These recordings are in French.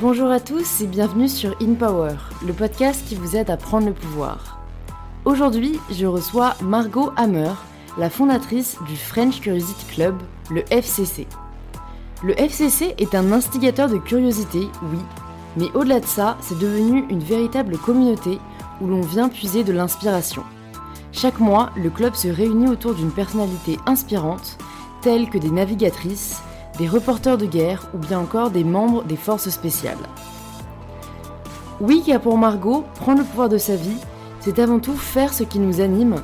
Bonjour à tous et bienvenue sur In Power, le podcast qui vous aide à prendre le pouvoir. Aujourd'hui, je reçois Margot Hammer, la fondatrice du French Curiosity Club, le FCC. Le FCC est un instigateur de curiosité, oui, mais au-delà de ça, c'est devenu une véritable communauté où l'on vient puiser de l'inspiration. Chaque mois, le club se réunit autour d'une personnalité inspirante, telle que des navigatrices, des reporters de guerre ou bien encore des membres des forces spéciales. Oui, car pour Margot, prendre le pouvoir de sa vie, c'est avant tout faire ce qui nous anime,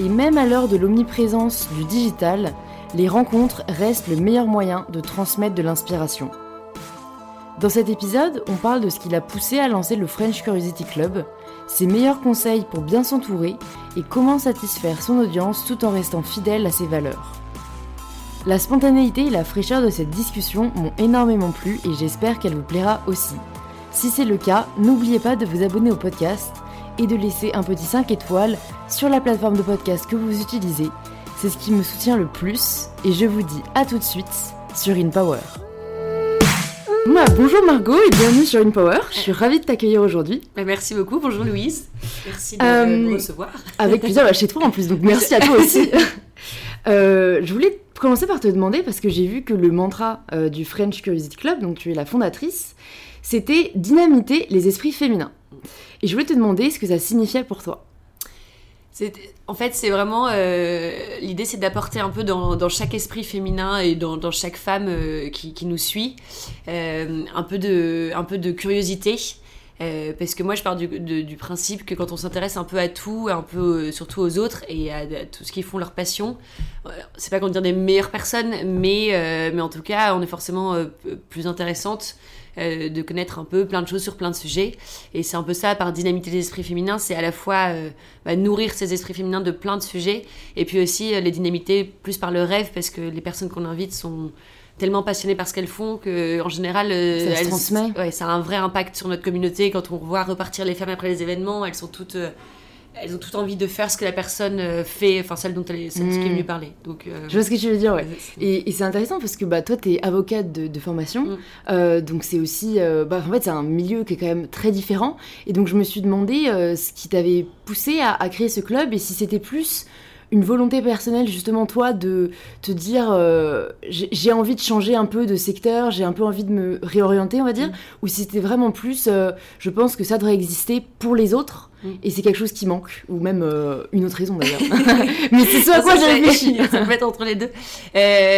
et même à l'heure de l'omniprésence du digital, les rencontres restent le meilleur moyen de transmettre de l'inspiration. Dans cet épisode, on parle de ce qui l'a poussé à lancer le French Curiosity Club, ses meilleurs conseils pour bien s'entourer et comment satisfaire son audience tout en restant fidèle à ses valeurs. La spontanéité et la fraîcheur de cette discussion m'ont énormément plu et j'espère qu'elle vous plaira aussi. Si c'est le cas, n'oubliez pas de vous abonner au podcast et de laisser un petit 5 étoiles sur la plateforme de podcast que vous utilisez. C'est ce qui me soutient le plus et je vous dis à tout de suite sur InPower. Bah, bonjour Margot et bienvenue sur InPower. Je suis ravie de t'accueillir aujourd'hui. Bah, merci beaucoup. Bonjour Louise. Merci de Euh, me recevoir. Avec plaisir, bah, chez toi en plus, donc merci à toi aussi. Euh, je voulais commencer par te demander, parce que j'ai vu que le mantra euh, du French Curiosity Club, donc tu es la fondatrice, c'était dynamiter les esprits féminins. Et je voulais te demander ce que ça signifiait pour toi. En fait, c'est vraiment euh, l'idée, c'est d'apporter un peu dans, chaque esprit féminin et dans, chaque femme qui, nous suit un peu de curiosité. Euh, parce que moi, je pars du, principe que quand on s'intéresse un peu à tout, un peu euh, surtout aux autres et à, tout ce qu'ils font leur passion, euh, c'est pas qu'on dire des meilleures personnes, mais, mais en tout cas, on est forcément plus intéressante de connaître un peu plein de choses sur plein de sujets. Et c'est un peu ça, par dynamiter les esprits féminins, c'est à la fois bah, nourrir ces esprits féminins de plein de sujets, et puis aussi les dynamiter plus par le rêve, parce que les personnes qu'on invite sont tellement passionnées par ce qu'elles font que en général euh, Ça se elles- transmet. ouais, ça a un vrai impact sur notre communauté quand on voit repartir les femmes après les événements elles sont toutes euh, elles ont toutes envie de faire ce que la personne euh, fait enfin celle dont elle est, celle qui est Mm. venue parler donc euh, Je vois ce que tu veux dire, ouais. Et, et c'est intéressant parce que bah, toi, tu es avocate de, de formation, Mm. euh, donc c'est aussi. euh, bah, en fait, c'est un milieu qui est quand même très différent. Et donc, je me suis demandé ce qui t'avait poussé à, à créer ce club et si c'était plus une volonté personnelle, justement, toi, de te dire euh, j'ai envie de changer un peu de secteur, j'ai un peu envie de me réorienter, on va dire, Mm. ou si c'était vraiment plus euh, je pense que ça devrait exister pour les autres. Mm. Et c'est quelque chose qui manque, ou même euh, une autre raison d'ailleurs. Mais c'est ce à quoi j'ai réfléchi. ça peut être entre les deux.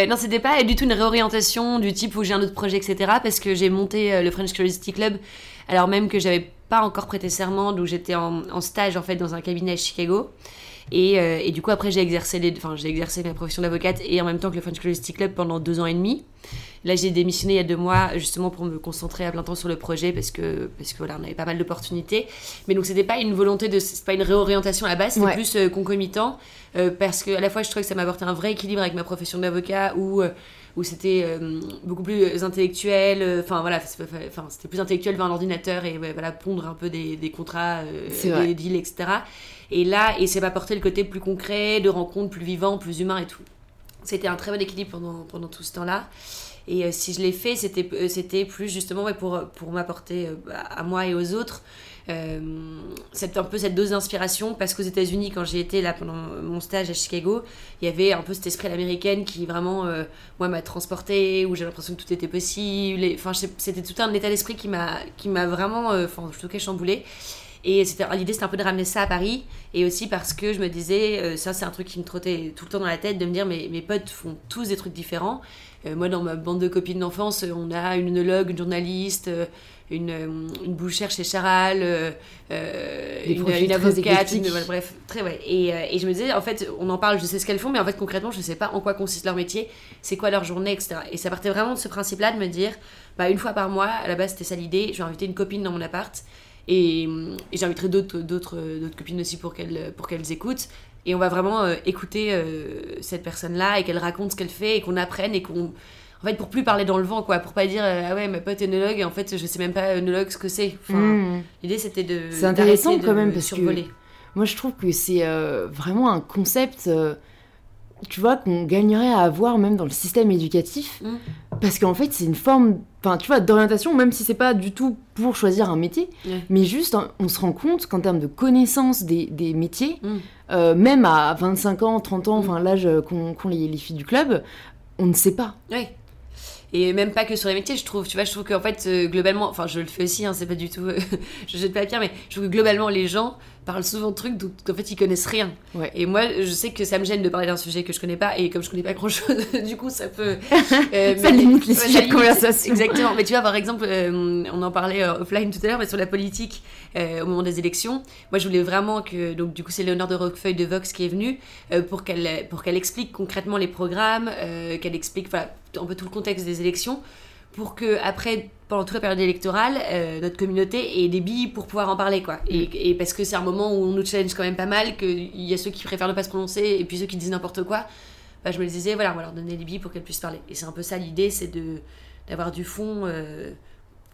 Non, c'était pas du tout une réorientation du type où j'ai un autre projet, etc. Parce que j'ai monté le French Curiosity Club alors même que j'avais pas encore prêté serment, donc j'étais en, en stage en fait dans un cabinet à Chicago. Et, euh, et du coup après j'ai exercé les, enfin j'ai exercé ma profession d'avocate et en même temps que le French Curiosity Club pendant deux ans et demi. Là j'ai démissionné il y a deux mois justement pour me concentrer à plein temps sur le projet parce que parce que voilà on avait pas mal d'opportunités. Mais donc c'était pas une volonté de, c'est pas une réorientation à la base, c'était Ouais. plus euh, concomitant euh, parce que à la fois je trouvais que ça m'apportait un vrai équilibre avec ma profession d'avocat où où c'était euh, beaucoup plus intellectuel enfin voilà c'était plus intellectuel devant l'ordinateur et ouais, voilà pondre un peu des, des contrats des deals etc et là et ça m'apportait le côté plus concret de rencontres plus vivant plus humain et tout c'était un très bon équilibre pendant, pendant tout ce temps-là. Et euh, si je l'ai fait, c'était euh, c'était plus justement pour, pour m'apporter euh, à moi et aux autres cette, un peu cette dose d'inspiration. Parce qu'aux États-Unis, quand j'ai été là pendant mon stage à Chicago, il y avait un peu cet esprit à l'américaine qui vraiment, moi, m'a transporté, où j'ai l'impression que tout était possible. Enfin, c'était tout un état d'esprit qui m'a qui m'a vraiment, enfin, en tout cas, chamboulé. Et l'idée, c'était un peu de ramener ça à Paris. Et aussi parce que je me disais, euh, ça, c'est un truc qui me trottait tout le temps dans la tête, de me dire, mais mes potes font tous des trucs différents. Euh, moi, dans ma bande de copines d'enfance, euh, on a une œnologue, une journaliste, une, une bouchère chez Charal, euh, une, une avocate, une- bref, très ouais. Et, et je me disais, en fait, on en parle, je sais ce qu'elles font, mais en fait, concrètement, je sais pas en quoi consiste leur métier, c'est quoi leur journée, etc. Et ça partait vraiment de ce principe-là, de me dire, bah, une fois par mois, à la base, c'était ça l'idée, je vais inviter une copine dans mon appart, et, et j'inviterai d'autres, d'autres, d'autres copines aussi pour qu'elles, pour qu'elles écoutent. Et on va vraiment euh, écouter euh, cette personne-là et qu'elle raconte ce qu'elle fait et qu'on apprenne et qu'on. En fait, pour plus parler dans le vent, quoi. Pour pas dire, euh, ah ouais, ma pote est œnologue et en fait, je sais même pas œnologue ce que c'est. Enfin, Mm. L'idée, c'était de. C'est intéressant quand de même, parce que- survoler. Moi, je trouve que c'est vraiment un concept, tu vois, qu'on gagnerait à avoir même dans le système éducatif. Mm. parce qu'en fait, c'est une forme, enfin, tu vois, d'orientation, même si c'est pas du tout pour choisir un métier, mais juste, hein, on se rend compte qu'en termes de connaissance des, des métiers, Mm. euh, même à 25 ans, 30 ans, Mm. enfin, l'âge euh, qu'ont qu'ont les, les filles du club, on ne sait pas. Oui. Et même pas que sur les métiers, je trouve. Tu vois, je trouve qu'en fait, euh, globalement, enfin, je le fais aussi, hein, c'est pas du tout. je jette pas la pierre, mais je trouve que globalement, les gens parlent souvent de trucs dont en fait ils connaissent rien. Ouais. Et moi, je sais que ça me gêne de parler d'un sujet que je connais pas, et comme je connais pas grand chose, du coup, ça peut. euh, Ça mais- limite les ouais, sujets de conversation. Exactement. Mais tu vois, par exemple, euh, on en parlait euh, offline tout à l'heure, mais sur la politique, euh, au moment des élections, moi, je voulais vraiment que. Donc, du coup, c'est Léonore de Roquefeuille de Vox qui est venue pour qu'elle qu'elle explique concrètement les programmes, qu'elle explique voilà, un peu tout le contexte des élections, pour que après, pendant toute la période électorale, euh, notre communauté ait des billes pour pouvoir en parler, quoi. Et, et parce que c'est un moment où on nous challenge quand même pas mal, qu'il y a ceux qui préfèrent ne pas se prononcer et puis ceux qui disent n'importe quoi. Bah, je me disais, voilà, on va leur donner des billes pour qu'elles puissent parler. Et c'est un peu ça l'idée, c'est de d'avoir du fond. Euh,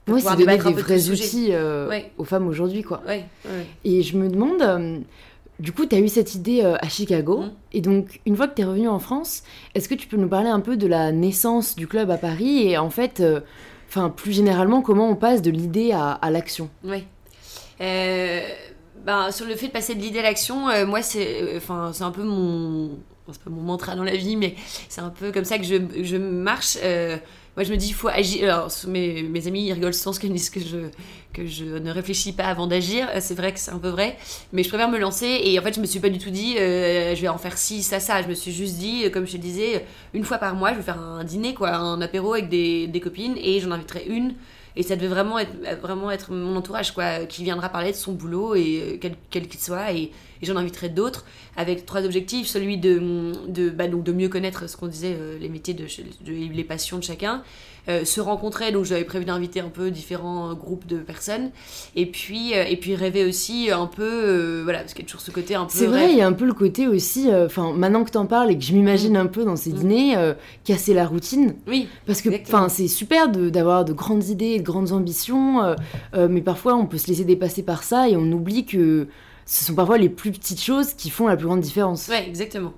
pour Oui, c'est donner des vrais outils euh, Ouais. aux femmes aujourd'hui, quoi. Ouais, ouais. Et je me demande, euh, du coup, tu as eu cette idée euh, à Chicago. Mm. Et donc, une fois que tu es revenu en France, est-ce que tu peux nous parler un peu de la naissance du club à Paris et en fait, euh, enfin, plus généralement, comment on passe de l'idée à, l'action Ouais. Euh, ben, sur le fait de passer de l'idée à l'action, euh, moi, c'est euh, c'est un peu mon. C'est pas mon mantra dans la vie, mais c'est un peu comme ça que je, je marche. Moi, je me dis, il faut agir. Alors, mes, mes amis, ils rigolent souvent qu'ils disent que je, que je ne réfléchis pas avant d'agir. Euh, C'est vrai que c'est un peu vrai, mais je préfère me lancer. Et en fait, je me suis pas du tout dit, euh, je vais en faire ci, ça, ça. Je me suis juste dit, euh, comme je te disais, une fois par mois, je vais faire un dîner, quoi, un apéro avec des, des copines, et j'en inviterai une et ça devait vraiment être, vraiment être mon entourage, quoi, qui viendra parler de son boulot, et quel quel qu'il soit, et, et j'en inviterai d'autres, avec trois objectifs. Celui de, de, bah, donc de mieux connaître ce qu'on disait, euh, les métiers, de, de- les passions de chacun. Euh, se rencontrer, donc j'avais prévu d'inviter un peu différents euh, groupes de personnes. Et puis, euh, et puis rêver aussi un peu, euh, voilà, parce qu'il y a toujours ce côté un peu. C'est vrai, il y a un peu le côté aussi, enfin, maintenant que t'en parles et que je m'imagine un peu dans ces Mm. dîners, casser la routine. Oui, Parce que c'est super de- d'avoir de, grandes idées et de grandes ambitions, mais parfois on peut se laisser dépasser par ça et on oublie que ce sont parfois les plus petites choses qui font la plus grande différence. Ouais, exactement.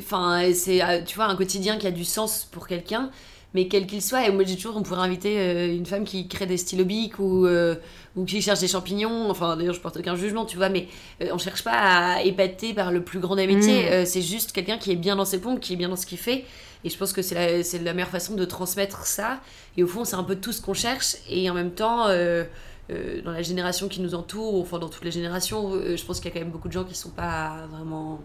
Enfin, c'est, euh, tu vois, un quotidien qui a du sens pour quelqu'un, mais quel qu'il soit. Et moi, j'ai toujours, on pourrait inviter euh, une femme qui crée des stylobiques ou, euh, ou qui cherche des champignons. Enfin, d'ailleurs, je porte aucun jugement, tu vois, mais euh, on cherche pas à épater par le plus grand des métiers. Mm. Euh, c'est juste quelqu'un qui est bien dans ses pompes, qui est bien dans ce qu'il fait. Et je pense que c'est la, c'est la meilleure façon de transmettre ça. Et au fond, c'est un peu tout ce qu'on cherche. Et en même temps, euh, euh, dans la génération qui nous entoure, enfin dans toutes les générations, euh, je pense qu'il y a quand même beaucoup de gens qui sont pas vraiment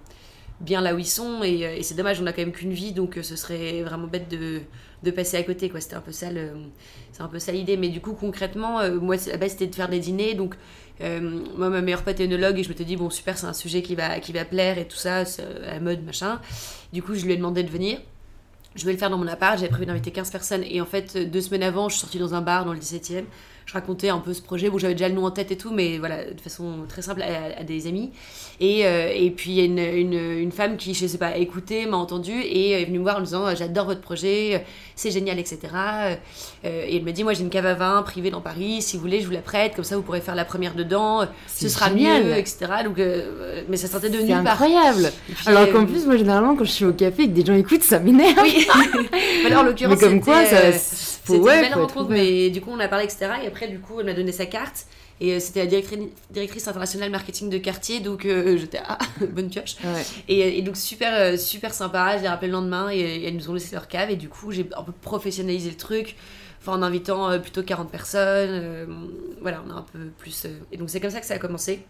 bien là où ils sont et, euh, c'est dommage on a quand même qu'une vie donc euh, ce serait vraiment bête de, de passer à côté c'était un peu ça c'est un peu ça l'idée. Mais du coup concrètement euh, moi la base c'était de faire des dîners donc euh, moi ma meilleure pote est œnologue et je me dis bon super c'est un sujet qui va qui va plaire et tout ça à la mode machin. Du coup je lui ai demandé de venir. Je vais le faire dans mon appart, j'avais prévu d'inviter 15 personnes et en fait euh, deux semaines avant je suis sortie dans un bar dans le 17 e je racontais un peu ce projet, bon j'avais déjà le nom en tête et tout mais voilà de façon très simple à, des amis. Et, euh, et puis il y a une, une, femme qui je sais pas écouté, m'a entendu et est venue me voir en me disant j'adore votre projet, c'est génial etc Euh, et elle me dit moi j'ai une cave à vin privée dans Paris, si vous voulez je vous la prête, comme ça vous pourrez faire la première dedans, ce C'est sera génial. mieux etc. Donc, euh, mais ça sortait de nulle part. incroyable. Puis, Alors euh, qu'en plus, moi généralement, quand je suis au café et que des gens écoutent, ça m'énerve. oui. Alors, en l'occurrence, Mais comme quoi, ça, euh, faut, c'était ouais, une belle rencontre, mais du coup, on a parlé, etc. Et après, du coup, elle m'a donné sa carte. Et euh, c'était la directrice, directrice internationale marketing de quartier, donc euh, j'étais ah, bonne pioche. Ouais. Et, et donc super euh, super sympa, je les rappelé le lendemain et, et elles nous ont laissé leur cave et du coup j'ai un peu professionnalisé le truc, enfin en invitant euh, plutôt 40 personnes, euh, voilà on a un peu plus... euh, et donc c'est comme ça que ça a commencé.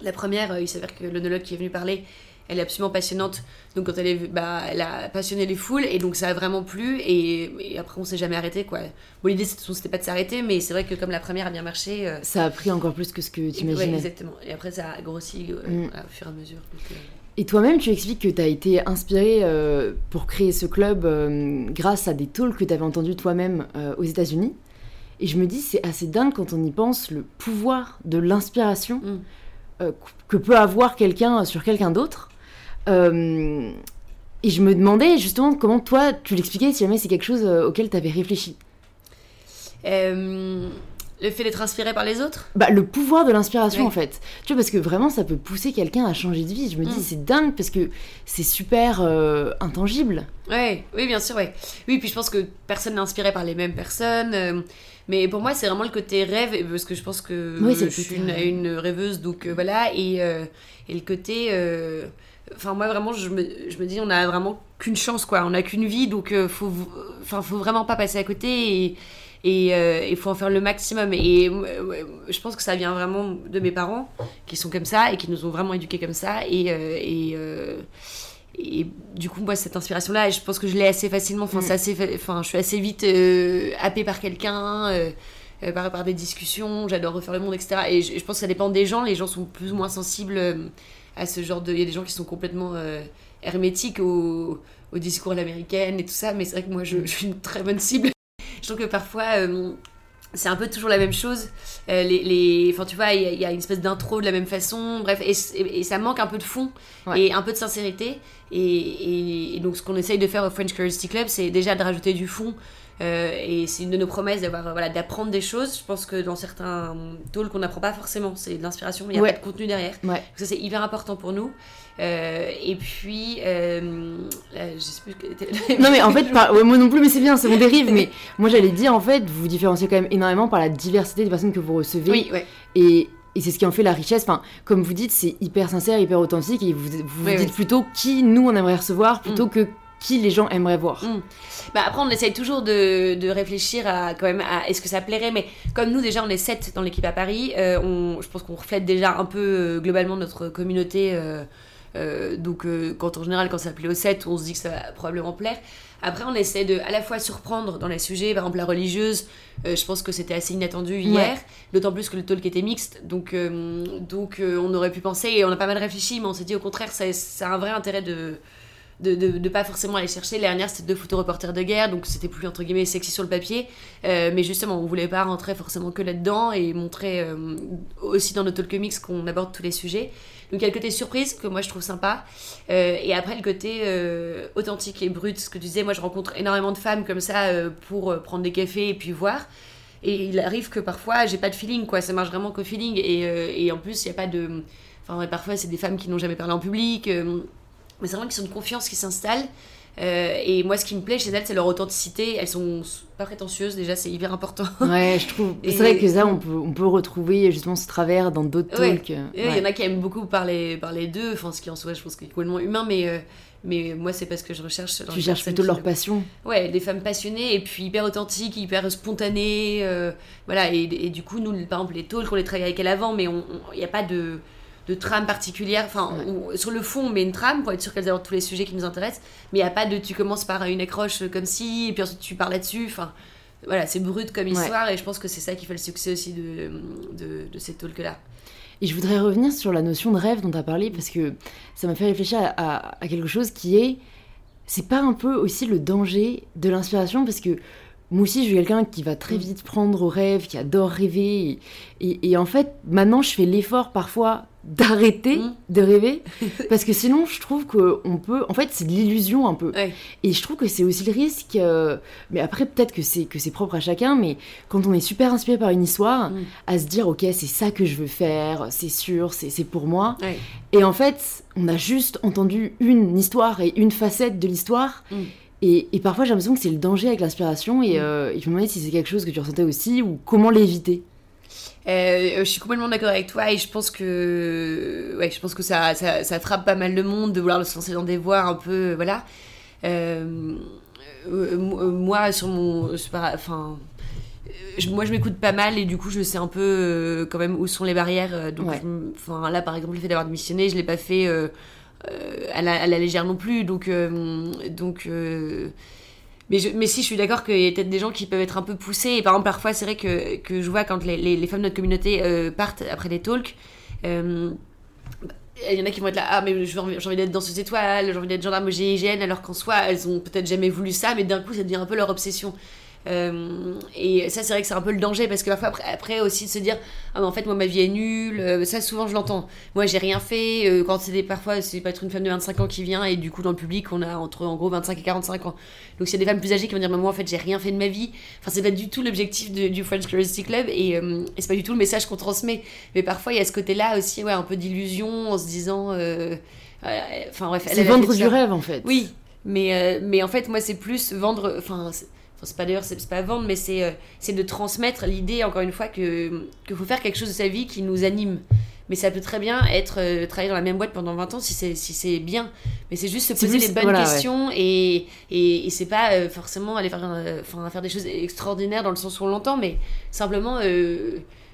La première, euh, il s'avère que l'onologue qui est venu parler, elle est absolument passionnante. Donc quand elle est, bah, elle a passionné les foules et donc ça a vraiment plu et, et après on s'est jamais arrêté quoi. Bon l'idée c'était pas de s'arrêter mais c'est vrai que comme la première a bien marché, euh, Ça a pris encore plus que ce que tu ouais, imaginais. exactement. Et après ça a grossi euh, Mm. au fur et à mesure. donc, euh, Et toi-même, tu expliques que tu as été inspiré euh, pour créer ce club grâce à des talks que tu avais entendus toi-même aux États-Unis. Et je me dis, c'est assez dingue quand on y pense, le pouvoir de l'inspiration Mm. que peut avoir quelqu'un sur quelqu'un d'autre. Euh, et je me demandais justement comment toi, tu l'expliquais si jamais c'est quelque chose euh, auquel tu avais réfléchi. Euh, Le fait d'être inspiré par les autres? Bah, le pouvoir de l'inspiration, Ouais. en fait. Tu vois, parce que vraiment, ça peut pousser quelqu'un à changer de vie. Je me dis, Mm. c'est dingue parce que c'est super euh, intangible. Ouais, oui, bien sûr, ouais. Oui, puis je pense que personne n'est inspiré par les mêmes personnes. euh, mais pour moi, c'est vraiment le côté rêve, parce que je pense que je suis une, une rêveuse, donc voilà. Et, et le côté. Enfin, moi, vraiment, je me, je me dis, on a vraiment qu'une chance, quoi. On n'a qu'une vie, donc euh, faut, enfin, faut vraiment pas passer à côté. Et et euh, il faut en faire le maximum. Et euh, je pense que ça vient vraiment de mes parents, qui sont comme ça et qui nous ont vraiment éduqués comme ça. Et, euh, et, euh, et du coup, moi, cette inspiration-là, je pense que je l'ai assez facilement. Enfin, Mm. assez, enfin, je suis assez vite happée par quelqu'un. par, par des discussions, j'adore refaire le monde, etc. Et je, je pense que ça dépend des gens. Les gens sont plus ou moins sensibles à ce genre de. Il y a des gens qui sont complètement euh, hermétiques au, au discours à l'américaine et tout ça, mais c'est vrai que moi, je, je suis une très bonne cible. je trouve que parfois. euh, c'est un peu toujours la même chose. Euh, les, les, enfin, tu vois, il y, a- il y a une espèce d'intro de la même façon. Bref, et, et- et ça manque un peu de fond Ouais. et un peu de sincérité. Et, et- et donc, ce qu'on essaye de faire au French Curiosity Club, c'est déjà de rajouter du fond. Euh, et c'est une de nos promesses d'avoir, euh, voilà, d'apprendre des choses. Je pense que dans certains talks, on n'apprend pas forcément. C'est de l'inspiration, mais il n'y a Ouais. pas de contenu derrière. Ouais. Donc ça, c'est hyper important pour nous. Euh, et puis, euh, là, je sais plus Non, mais en fait, par- ouais, moi non plus, mais c'est bien, c'est mon dérive. Mais moi, j'allais dire, en fait, vous vous différenciez quand même énormément par la diversité des personnes que vous recevez. Oui. Et, et c'est ce qui en fait la richesse. Enfin, comme vous dites, c'est hyper sincère, hyper authentique. Et vous vous, Oui, dites oui. plutôt qui nous on aimerait recevoir plutôt que qui les gens aimeraient voir. Mm. Bah après, on essaye toujours de, de réfléchir à quand même à est-ce que ça plairait, mais comme nous déjà on est 7 dans l'équipe à Paris, euh, on, je pense qu'on reflète déjà un peu euh, globalement notre communauté. euh, donc quand en général quand ça plaît aux 7, on se dit que ça va probablement plaire. Après, on essaie de à la fois surprendre dans les sujets, par exemple la religieuse, euh, je pense que c'était assez inattendu hier, d'autant plus que le talk était mixte, donc, euh, donc euh, on aurait pu penser, et on a pas mal réfléchi, mais on s'est dit au contraire, ça, ça a un vrai intérêt de, de, de, de pas forcément aller chercher. La dernière, c'était deux photoreporters de guerre, donc c'était plus entre guillemets sexy sur le papier. Euh, mais justement, on voulait pas rentrer forcément que là-dedans et montrer euh, aussi dans nos talk mix qu'on aborde tous les sujets. Donc il y a le côté surprise que moi je trouve sympa. Euh, et après le côté authentique et brut, ce que tu disais, moi je rencontre énormément de femmes comme ça pour prendre des cafés et puis voir. Et il arrive que parfois j'ai pas de feeling, quoi. Ça marche vraiment qu'au feeling. Et, et en plus, il n'y a pas de. Enfin, parfois c'est des femmes qui n'ont jamais parlé en public. Mais c'est vraiment qu'ils sont de confiance qui s'installent. Euh, et moi, ce qui me plaît chez elles, c'est leur authenticité. Elles sont pas prétentieuses, déjà, c'est hyper important. Ouais, je trouve. C'est vrai que ça, on peut, on peut retrouver justement ce travers dans d'autres Ouais. talks. Il Ouais. y en a qui aiment beaucoup parler, parler d'eux, enfin, ce qui en soit, je pense, est complètement humain, mais, euh, mais moi, c'est parce que je recherche. dans Tu cherches plutôt leur le- passion. Ouais, des femmes passionnées et puis hyper authentiques, hyper spontanées. euh, voilà, et, et du coup, nous, par exemple, les talks, on les travaille avec elle avant, mais il n'y a pas de, de trame particulière. Enfin, sur le fond, on met une trame pour être sûr qu'elles abordent tous les sujets qui nous intéressent, mais il n'y a pas de tu commences par une accroche comme ci, et puis ensuite tu parles là-dessus. Enfin, voilà, c'est brut comme histoire, et je pense que c'est ça qui fait le succès aussi de, de, de ces talks-là. Et je voudrais revenir sur la notion de rêve dont tu as parlé parce que ça m'a fait réfléchir à, à- à quelque chose qui est. C'est pas un peu aussi le danger de l'inspiration parce que moi aussi je suis quelqu'un qui va très Mm. vite prendre au rêve, qui adore rêver. Et, et- et en fait, maintenant je fais l'effort parfois d'arrêter Mm. de rêver parce que sinon je trouve qu'on peut. En fait, c'est de l'illusion un peu. Ouais. Et je trouve que c'est aussi le risque. euh, mais après, peut-être que c'est que c'est propre à chacun. Mais quand on est super inspiré par une histoire, Mm. à se dire ok, c'est ça que je veux faire, c'est sûr, c'est c'est pour moi. Ouais. Et en fait, on a juste entendu une histoire et une facette de l'histoire. Et, et parfois, j'ai l'impression que c'est le danger avec l'inspiration. Et, Mm. euh, et je me demandais si c'est quelque chose que tu ressentais aussi ou comment l'éviter. Euh, je suis complètement d'accord avec toi et je pense que ouais je pense que ça, ça, ça frappe pas mal de monde de vouloir se lancer dans des voies un peu euh, voilà Euh, euh, moi sur mon pas- enfin euh, je- moi je m'écoute pas mal et du coup je sais un peu euh, quand même où sont les barrières euh, donc Ouais. je là par exemple le fait d'avoir démissionné je l'ai pas fait euh, euh, à, la, à la légère non plus donc euh, donc euh, mais, mais si, je suis d'accord qu'il y a peut-être des gens qui peuvent être un peu poussés. Et par exemple, parfois, c'est vrai que, que je vois quand les, les, femmes de notre communauté euh, partent après les talks, euh, il y en a qui vont être là, ah, mais j'ai envie, d'être danseuse étoile, j'ai envie d'être gendarme au GIGN, alors qu'en soi, elles ont peut-être jamais voulu ça, mais d'un coup, ça devient un peu leur obsession. Euh, et ça, c'est vrai que c'est un peu le danger parce que parfois, après, après aussi de se dire Ah, mais en fait, moi, ma vie est nulle. Euh, ça, souvent, je l'entends. Moi, j'ai rien fait. Euh, quand c'est des, parfois, c'est pas être une femme de 25 ans qui vient et du coup, dans le public, on a entre en gros 25 et 45 ans. Donc, s'il y a des femmes plus âgées qui vont dire Mais moi, en fait, j'ai rien fait de ma vie. Enfin, c'est pas du tout l'objectif du French Curiosity Club et, et c'est pas du tout le message qu'on transmet. Mais parfois, il y a ce côté-là aussi, ouais, un peu d'illusion en se disant. Enfin, bref. C'est vendre du rêve, en fait. Oui. Mais, mais en fait, moi, c'est plus vendre. Enfin, c'est pas d'ailleurs, c'est pas vendre, mais c'est euh, c'est de transmettre l'idée, encore une fois, que qu'il faut faire quelque chose de sa vie qui nous anime. Mais ça peut très bien être euh, travailler dans la même boîte pendant 20 ans si c'est si c'est bien. Mais c'est juste se poser les bonnes questions et, et, et c'est pas euh, forcément aller faire, enfin, faire des choses extraordinaires dans le sens où on l'entend, mais simplement.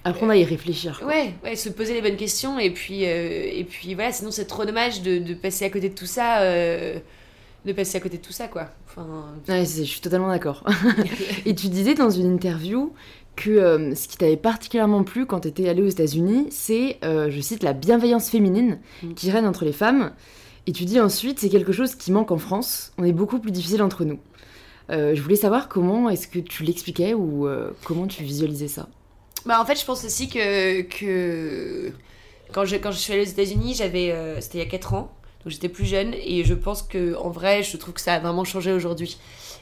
Apprendre à y réfléchir. Ouais, ouais, se poser les bonnes questions et puis, et puis voilà, sinon c'est trop dommage de, de, passer à côté de tout ça de passer à côté de tout ça, quoi. Enfin... Ouais, je suis totalement d'accord. et tu disais dans une interview que euh, ce qui t'avait particulièrement plu quand tu étais allée aux États-Unis, c'est, euh, je cite, la bienveillance féminine mm. qui règne entre les femmes. Et tu dis ensuite, c'est quelque chose qui manque en France. On est beaucoup plus difficile entre nous. Euh, je voulais savoir comment est-ce que tu l'expliquais ou comment tu visualisais ça? Bah en fait, je pense aussi que, que... quand je quand je suis allée aux États-Unis, j'avais c'était il y a 4 ans j'étais plus jeune et je pense que en vrai, je trouve que ça a vraiment changé aujourd'hui.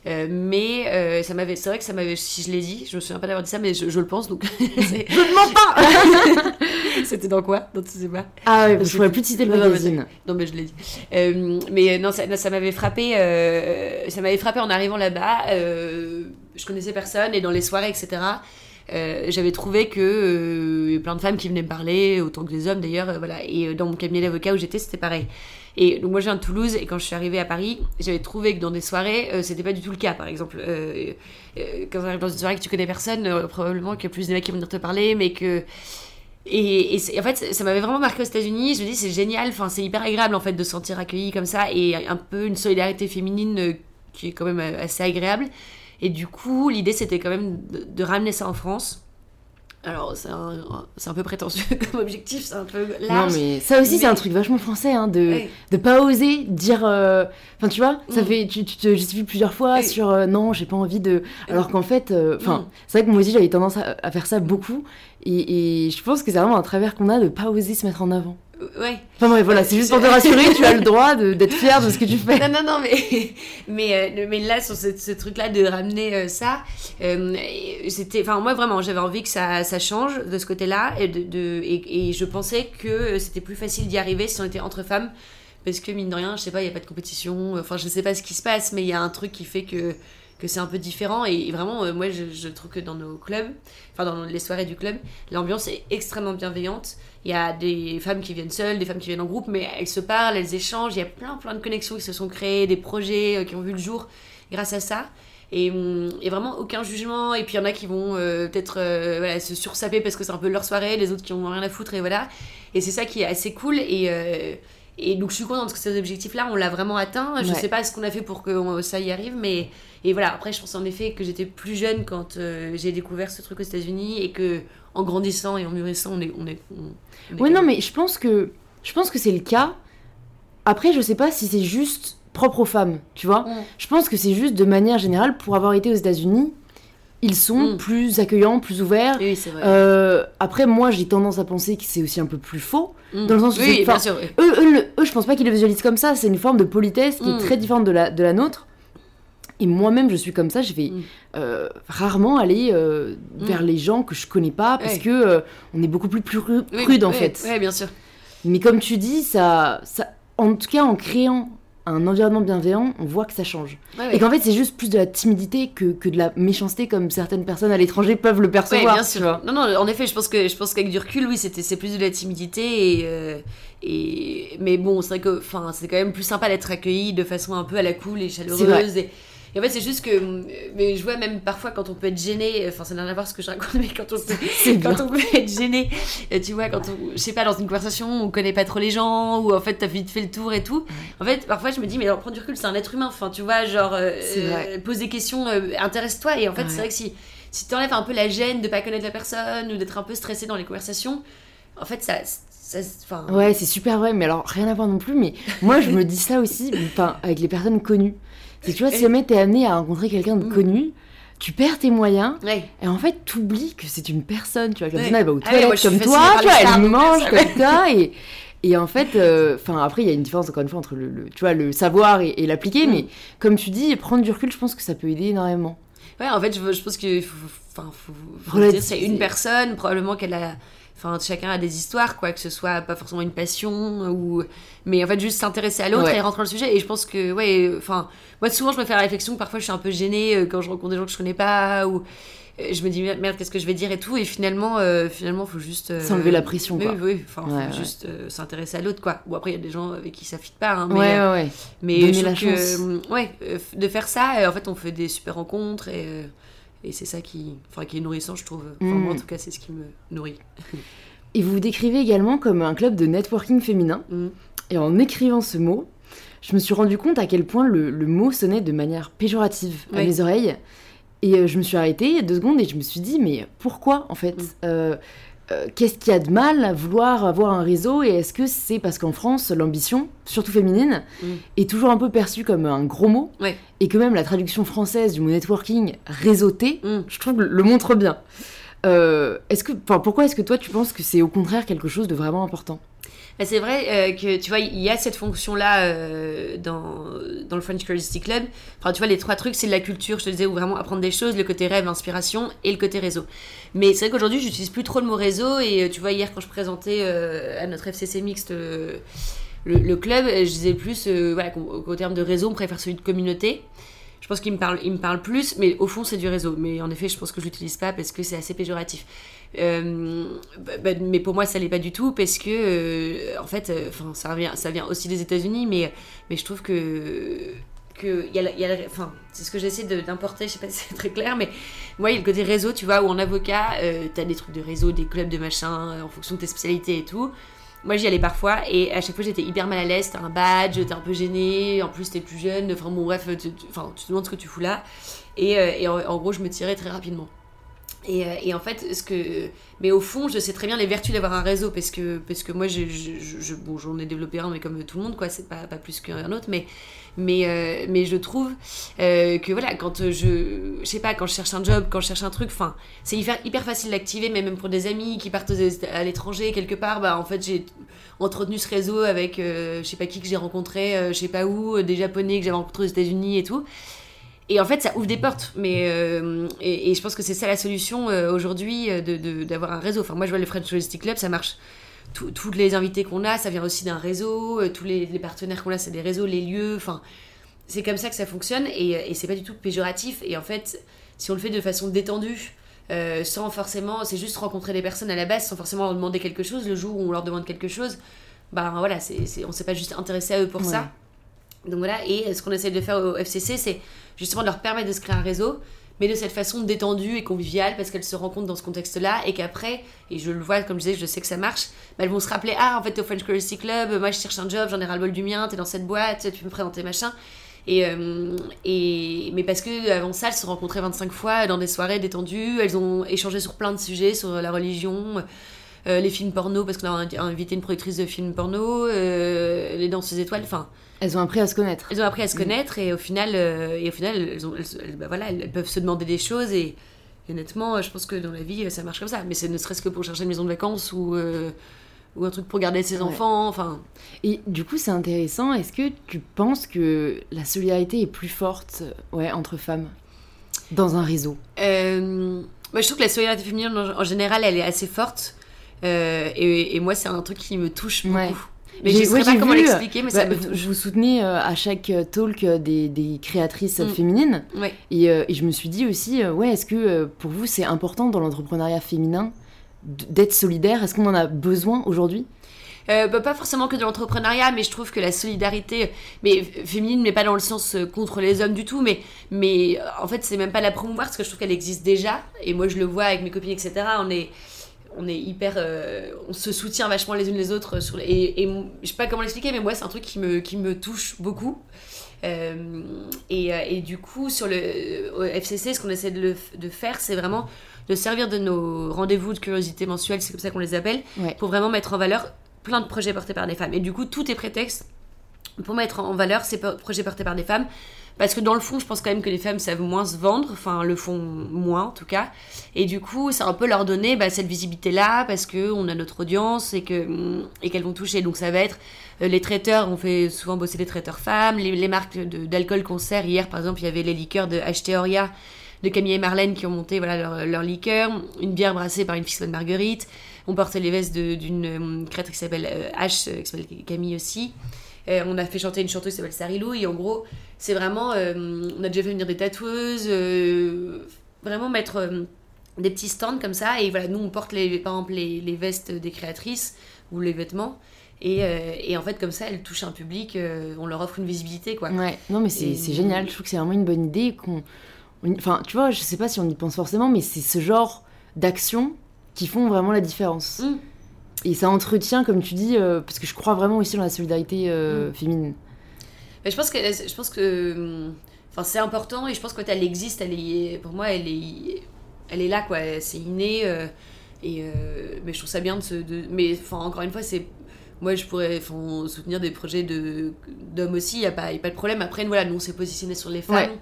Euh, mais euh, ça m'avait, c'est vrai que ça m'avait, si je l'ai dit, je me souviens pas d'avoir dit ça, mais je, le pense donc. je ne mens pas. C'était dans quoi? Dans tu sais pas. Ah ouais, je pourrais plus citer le magazine. Non, mais je l'ai dit. Euh, mais non, ça, ça m'avait frappé. ça m'avait frappé en arrivant là-bas. je connaissais personne et dans les soirées, etc. j'avais trouvé que y avait plein de femmes qui venaient me parler, autant que des hommes d'ailleurs, voilà. Et dans mon cabinet d'avocat où j'étais, c'était pareil. Et donc moi je viens de Toulouse et quand je suis arrivée à Paris, j'avais trouvé que dans des soirées, euh, c'était pas du tout le cas. Par exemple, euh, euh, quand on arrive dans une soirée que tu connais personne, probablement qu'il y a plus de mecs qui vont venir te parler, mais que et, et en fait, ça m'avait vraiment marqué aux États-Unis. Je me dis, c'est génial, enfin, c'est hyper agréable en fait de se sentir accueilli comme ça et un peu une solidarité féminine qui est quand même assez agréable. Et du coup, l'idée c'était quand même de, ramener ça en France. Alors, c'est un, peu prétentieux comme objectif, c'est un peu large. Non, mais ça aussi, c'est un truc vachement français, hein, de ne pas oser dire. Euh, enfin, tu vois, ça mm. fait, tu, te justifies plusieurs fois sur euh, non, j'ai pas envie de. Alors qu'en fait, euh, enfin, mm. c'est vrai que moi aussi, j'avais tendance à, faire ça beaucoup. Et, et je pense que c'est vraiment un travers qu'on a de pas oser se mettre en avant. Ouais. Enfin voilà, c'est juste pour te rassurer, tu as le droit d'être fier de ce que tu fais. Non, non, non, mais, mais, euh, mais là, sur ce, truc-là, de ramener euh, ça, euh, c'était. Enfin, moi, vraiment, j'avais envie que ça, ça, change de ce côté-là. Et, de, et, je pensais que c'était plus facile d'y arriver si on était entre femmes. Parce que, mine de rien, je sais pas, il n'y a pas de compétition. Enfin, je sais pas ce qui se passe, mais il y a un truc qui fait que que c'est un peu différent. Et, vraiment, euh, moi, je, trouve que dans nos clubs, enfin dans les soirées du club, l'ambiance est extrêmement bienveillante. Il y a des femmes qui viennent seules, des femmes qui viennent en groupe, mais elles se parlent, elles échangent. Il y a plein, plein de connexions qui se sont créées, des projets euh, qui ont vu le jour grâce à ça. Et, hum, et vraiment aucun jugement. Et puis il y en a qui vont euh, peut-être voilà, se sursaper parce que c'est un peu leur soirée, les autres qui ont rien à foutre, et voilà. Et c'est ça qui est assez cool. Et. et donc je suis contente que ces objectifs-là, on l'a vraiment atteint. Je ne sais pas ce qu'on a fait pour que ça y arrive, mais, et voilà, après, je pense en effet que j'étais plus jeune quand euh, j'ai découvert ce truc aux États-Unis et que en grandissant et en mûrissant, on est. On est, oui, non, mais je pense que, je pense que c'est le cas. Après, je sais pas si c'est juste propre aux femmes, tu vois. Mm. Je pense que c'est juste de manière générale, pour avoir été aux États-Unis, ils sont mm. plus accueillants, plus ouverts. Oui, c'est vrai. Euh, après, moi, j'ai tendance à penser que c'est aussi un peu plus faux. Mm. Dans le sens où oui, bien sûr, eux, eux, eux, je pense pas qu'ils le visualisent comme ça. C'est une forme de politesse qui est très différente de la, de la nôtre. Et moi-même, je suis comme ça. Je vais mm. euh, rarement aller euh, vers mm. les gens que je connais pas parce que euh, on est beaucoup plus prude en fait. Oui, bien sûr. Mais comme tu dis, ça, ça, en tout cas, en créant un environnement bienveillant, on voit que ça change. et qu'en fait, c'est juste plus de la timidité que, que, de la méchanceté, comme certaines personnes à l'étranger peuvent le percevoir. bien sûr. Non, non, en effet, je pense que je pense qu'avec du recul, oui, c'était c'est plus de la timidité et. et mais bon, c'est vrai que, enfin, c'est quand même plus sympa d'être accueilli de façon un peu à la cool et chaleureuse. Et, et en fait, c'est juste que. Mais je vois même parfois quand on peut être gêné, enfin, ça n'a rien à voir ce que je raconte, mais quand on peut, quand on peut être gêné, euh, tu vois, quand on. Je sais pas, dans une conversation, on connaît pas trop les gens, ou en fait, t'as vite fait le tour et tout. En fait, parfois, je me dis, mais alors, prends du recul, c'est un être humain, enfin, tu vois, genre, euh, pose des questions, euh, intéresse-toi. Et en fait, c'est vrai que si, si tu enlèves un peu la gêne de pas connaître la personne, ou d'être un peu stressé dans les conversations, en fait, ça. Ça ouais, c'est super vrai, mais alors rien à voir non plus. Mais moi, je me dis ça aussi, enfin, avec les personnes connues. C'est tu vois, si jamais t'es amené à rencontrer quelqu'un de mm. connu, tu perds tes moyens. Ouais. Et en fait, tu oublies que c'est une personne. Tu vois, comme Ouais. ça, elle va aux Ah ouais, toilettes suis comme toi, tu vois, elle mange comme ouais. ça. Et, et en fait, euh, enfin après, il y a une différence encore une fois entre le, le- tu vois, le savoir et, et l'appliquer. Mm. Mais comme tu dis, prendre du recul, je pense que ça peut aider énormément. Ouais, en fait, je, je pense que faut, enfin, faut, faut Relativ- dire, c'est une personne, probablement qu'elle a. Enfin, chacun a des histoires, quoi, que ce soit pas forcément une passion, ou. Mais en fait, juste s'intéresser à l'autre Ouais. et rentrer dans le sujet. Et je pense que, ouais, enfin, moi, souvent, je me fais la réflexion que parfois, je suis un peu gênée euh, quand je rencontre des gens que je connais pas, ou. euh, Je me dis merde, qu'est-ce que je vais dire et tout, et finalement, euh, finalement, faut juste. euh, S'enlever la pression, mais quoi. Oui, oui, enfin, Ouais, faut ouais. juste euh, s'intéresser à l'autre, quoi. Bon, après, il y a des gens avec qui ça fit pas, hein, mais. ouais, mais je la que, chance. ouais, de faire ça, en fait, on fait des super rencontres et, et c'est ça qui, enfin, qui est nourrissant, je trouve. Enfin, Mm. moi, en tout cas, c'est ce qui me nourrit. Et vous vous décrivez également comme un club de networking féminin. Mm. Et en écrivant ce mot, je me suis rendu compte à quel point le, le mot sonnait de manière péjorative à Oui. mes oreilles. Et euh, je me suis arrêtée deux secondes et je me suis dit, mais pourquoi en fait? Mm. Euh, euh, Qu'est-ce qu'il y a de mal à vouloir avoir un réseau Et est-ce que c'est parce qu'en France, l'ambition, surtout féminine, Mm. est toujours un peu perçue comme un gros mot Ouais. Et que même la traduction française du mot networking, réseauté, Mm. je trouve le montre bien. Euh, est-ce que, enfin, pourquoi est-ce que toi tu penses que c'est au contraire quelque chose de vraiment important? C'est vrai euh, que, tu vois, il y a cette fonction-là euh, dans, dans le French Curiosity Club. Enfin, tu vois, les trois trucs, c'est la culture, je te disais, ou vraiment apprendre des choses, le côté rêve, inspiration, et le côté réseau. Mais c'est vrai qu'aujourd'hui, j'utilise plus trop le mot réseau, et euh, tu vois, hier, quand je présentais euh, à notre FCC mixte le, club, je disais plus, voilà, qu'au qu'au terme de réseau, on préfère celui de communauté. Je pense qu'il me parle, il me parle plus, mais au fond, c'est du réseau. Mais en effet, je pense que je l'utilise pas parce que c'est assez péjoratif. Euh, bah, bah, mais pour moi, ça l'est pas du tout parce que, euh, en fait, euh, enfin, ça vient aussi des États-Unis, mais, mais je trouve que que y enfin, c'est ce que j'essaie d'importer, je sais pas si c'est très clair, mais moi, il y a le côté réseau, tu vois, où en avocat, euh, t'as des trucs de réseau, des clubs de machin, en fonction de tes spécialités et tout. Moi, j'y allais parfois et à chaque fois, j'étais hyper mal à l'aise. T'as un badge, t'es un peu gêné, en plus, t'es plus jeune. Enfin, bon, bref, tu, tu- te demandes ce que tu fous là. Et, en gros, je me tirais très rapidement. Et, euh, et en fait, ce que. Mais au fond, je sais très bien les vertus d'avoir un réseau parce que, parce que moi, bon, j'en ai développé un, mais comme tout le monde, quoi, c'est pas, pas plus qu'un autre. Mais, mais, euh, mais je trouve euh, que voilà, quand je. Je sais pas, quand je cherche un job, quand je cherche un truc, enfin, c'est hyper, hyper facile d'activer, mais même pour des amis qui partent à l'étranger quelque part, bah en fait, j'ai entretenu ce réseau avec euh, je sais pas qui que j'ai rencontré, je sais pas où, des japonais que j'avais rencontrés aux États-Unis et tout. Et en fait, ça ouvre des portes. Mais, euh, et, et je pense que c'est ça la solution euh, aujourd'hui, euh, de- d'avoir un réseau. Enfin, moi, je vois le French Logistic Club, ça marche. Toutes les invités qu'on a, ça vient aussi d'un réseau. Tous les, les partenaires qu'on a, c'est des réseaux, les lieux. Enfin, c'est comme ça que ça fonctionne. Et, et c'est pas du tout péjoratif. Et en fait, si on le fait de façon détendue, euh, sans forcément, c'est juste rencontrer des personnes à la base, sans forcément leur demander quelque chose. Le jour où on leur demande quelque chose, bah voilà, c'est c'est- on s'est pas juste intéressé à eux pour Ouais. ça. Donc voilà, et ce qu'on essaie de faire au FCC, c'est justement de leur permettre de se créer un réseau, mais de cette façon détendue et conviviale, parce qu'elles se rencontrent dans ce contexte-là, et qu'après, et je le vois, comme je disais, je sais que ça marche, bah, elles vont se rappeler Ah, en fait, t'es au French Curiosity Club, moi je cherche un job, j'en ai ras-le-bol du mien, t'es dans cette boîte, tu peux me présenter machin. Et, euh, mais parce que avant ça, elles se rencontraient 25 fois dans des soirées détendues, elles ont échangé sur plein de sujets, sur la religion, euh, les films porno, parce qu'on a invité une productrice de films porno, euh, les danseuses étoiles, enfin, Elles ont appris à se connaître. elles ont appris à se connaître et au final, euh, et au final elles, ont- elles- elles- bah voilà, elles peuvent se demander des choses et, et honnêtement, je pense que dans la vie, ça marche comme ça. Mais c'est ne serait-ce que pour chercher une maison de vacances ou, ou un truc pour garder ses Ouais. enfants, enfin... Et du coup, c'est intéressant. Est-ce que tu penses que la solidarité est plus forte ouais, entre femmes dans un réseau? Euh, moi, je trouve que la solidarité féminine en, en général, elle est assez forte. Euh, et, et moi, c'est un truc qui me touche beaucoup. Ouais. Mais je ne sais ouais, pas comment l'expliquer, mais ça Bah, me vous, soutenez euh, à chaque euh, talk des, des créatrices Mm. féminines. Ouais. Et, euh, et je me suis dit aussi, ouais, est-ce que pour vous, c'est important dans l'entrepreneuriat féminin d'être solidaire? Est-ce qu'on en a besoin aujourd'hui? Euh, bah, pas forcément que de l'entrepreneuriat, mais je trouve que la solidarité, mais féminine, mais pas dans le sens euh, contre les hommes du tout, mais, mais en fait, c'est même pas la promouvoir parce que je trouve qu'elle existe déjà. Et moi, je le vois avec mes copines, etc. On est, on est hyper. euh, on se soutient vachement les unes les autres. Sur les- et, je sais pas comment l'expliquer, mais moi, c'est un truc qui me, qui me touche beaucoup. Euh, et, euh, et du coup, sur le au FCC, ce qu'on essaie de, le de faire, c'est vraiment de servir de nos rendez-vous de curiosité mensuels, c'est comme ça qu'on les appelle, Ouais. pour vraiment mettre en valeur plein de projets portés par des femmes. Et du coup, tout est prétexte pour mettre en valeur ces projets portés par des femmes. Parce que dans le fond, je pense quand même que les femmes savent moins se vendre, enfin le font moins en tout cas. Et du coup, ça un peu leur donner bah, cette visibilité-là parce qu'on a notre audience et que et qu'elles vont toucher. Donc ça va être euh, les traiteurs, on fait souvent bosser les traiteurs femmes, les, marques d'alcool concert. Hier, par exemple, il y avait les liqueurs de H.T. de Camille et Marlène qui ont monté voilà, leur, leur liqueur, une bière brassée par une fille de Marguerite. On portait les vestes d'une euh, créatrice qui s'appelle euh, H, qui s'appelle Camille aussi. On a fait chanter une chanteuse qui s'appelle Sarilou et en gros c'est vraiment. Euh, on a déjà fait venir des tatoueuses, euh, vraiment mettre euh, des petits stands comme ça. Et voilà, nous, on porte les, par exemple les, les vestes des créatrices ou les vêtements. Et, et, en fait, comme ça, elles touchent un public, on leur offre une visibilité, quoi. Ouais, non, mais c'est génial. Je trouve que c'est vraiment une bonne idée. qu'on Enfin, tu vois, je sais pas si on y pense forcément, mais c'est ce genre d'actions qui font vraiment la différence. Mm. Et ça entretient, comme tu dis, parce que je crois vraiment aussi dans la solidarité mm. féminine. Mais je pense que, je pense que enfin, c'est important et je pense que quand elle existe, elle est, pour moi, elle est, elle est là, quoi. C'est inné. Euh, et, euh, mais je trouve ça bien de se. De, mais enfin, encore une fois, c'est. Moi, je pourrais soutenir des projets d'hommes aussi, il n'y a, pas, a pas de problème. Après, voilà, nous, on s'est positionné sur les femmes. Euh,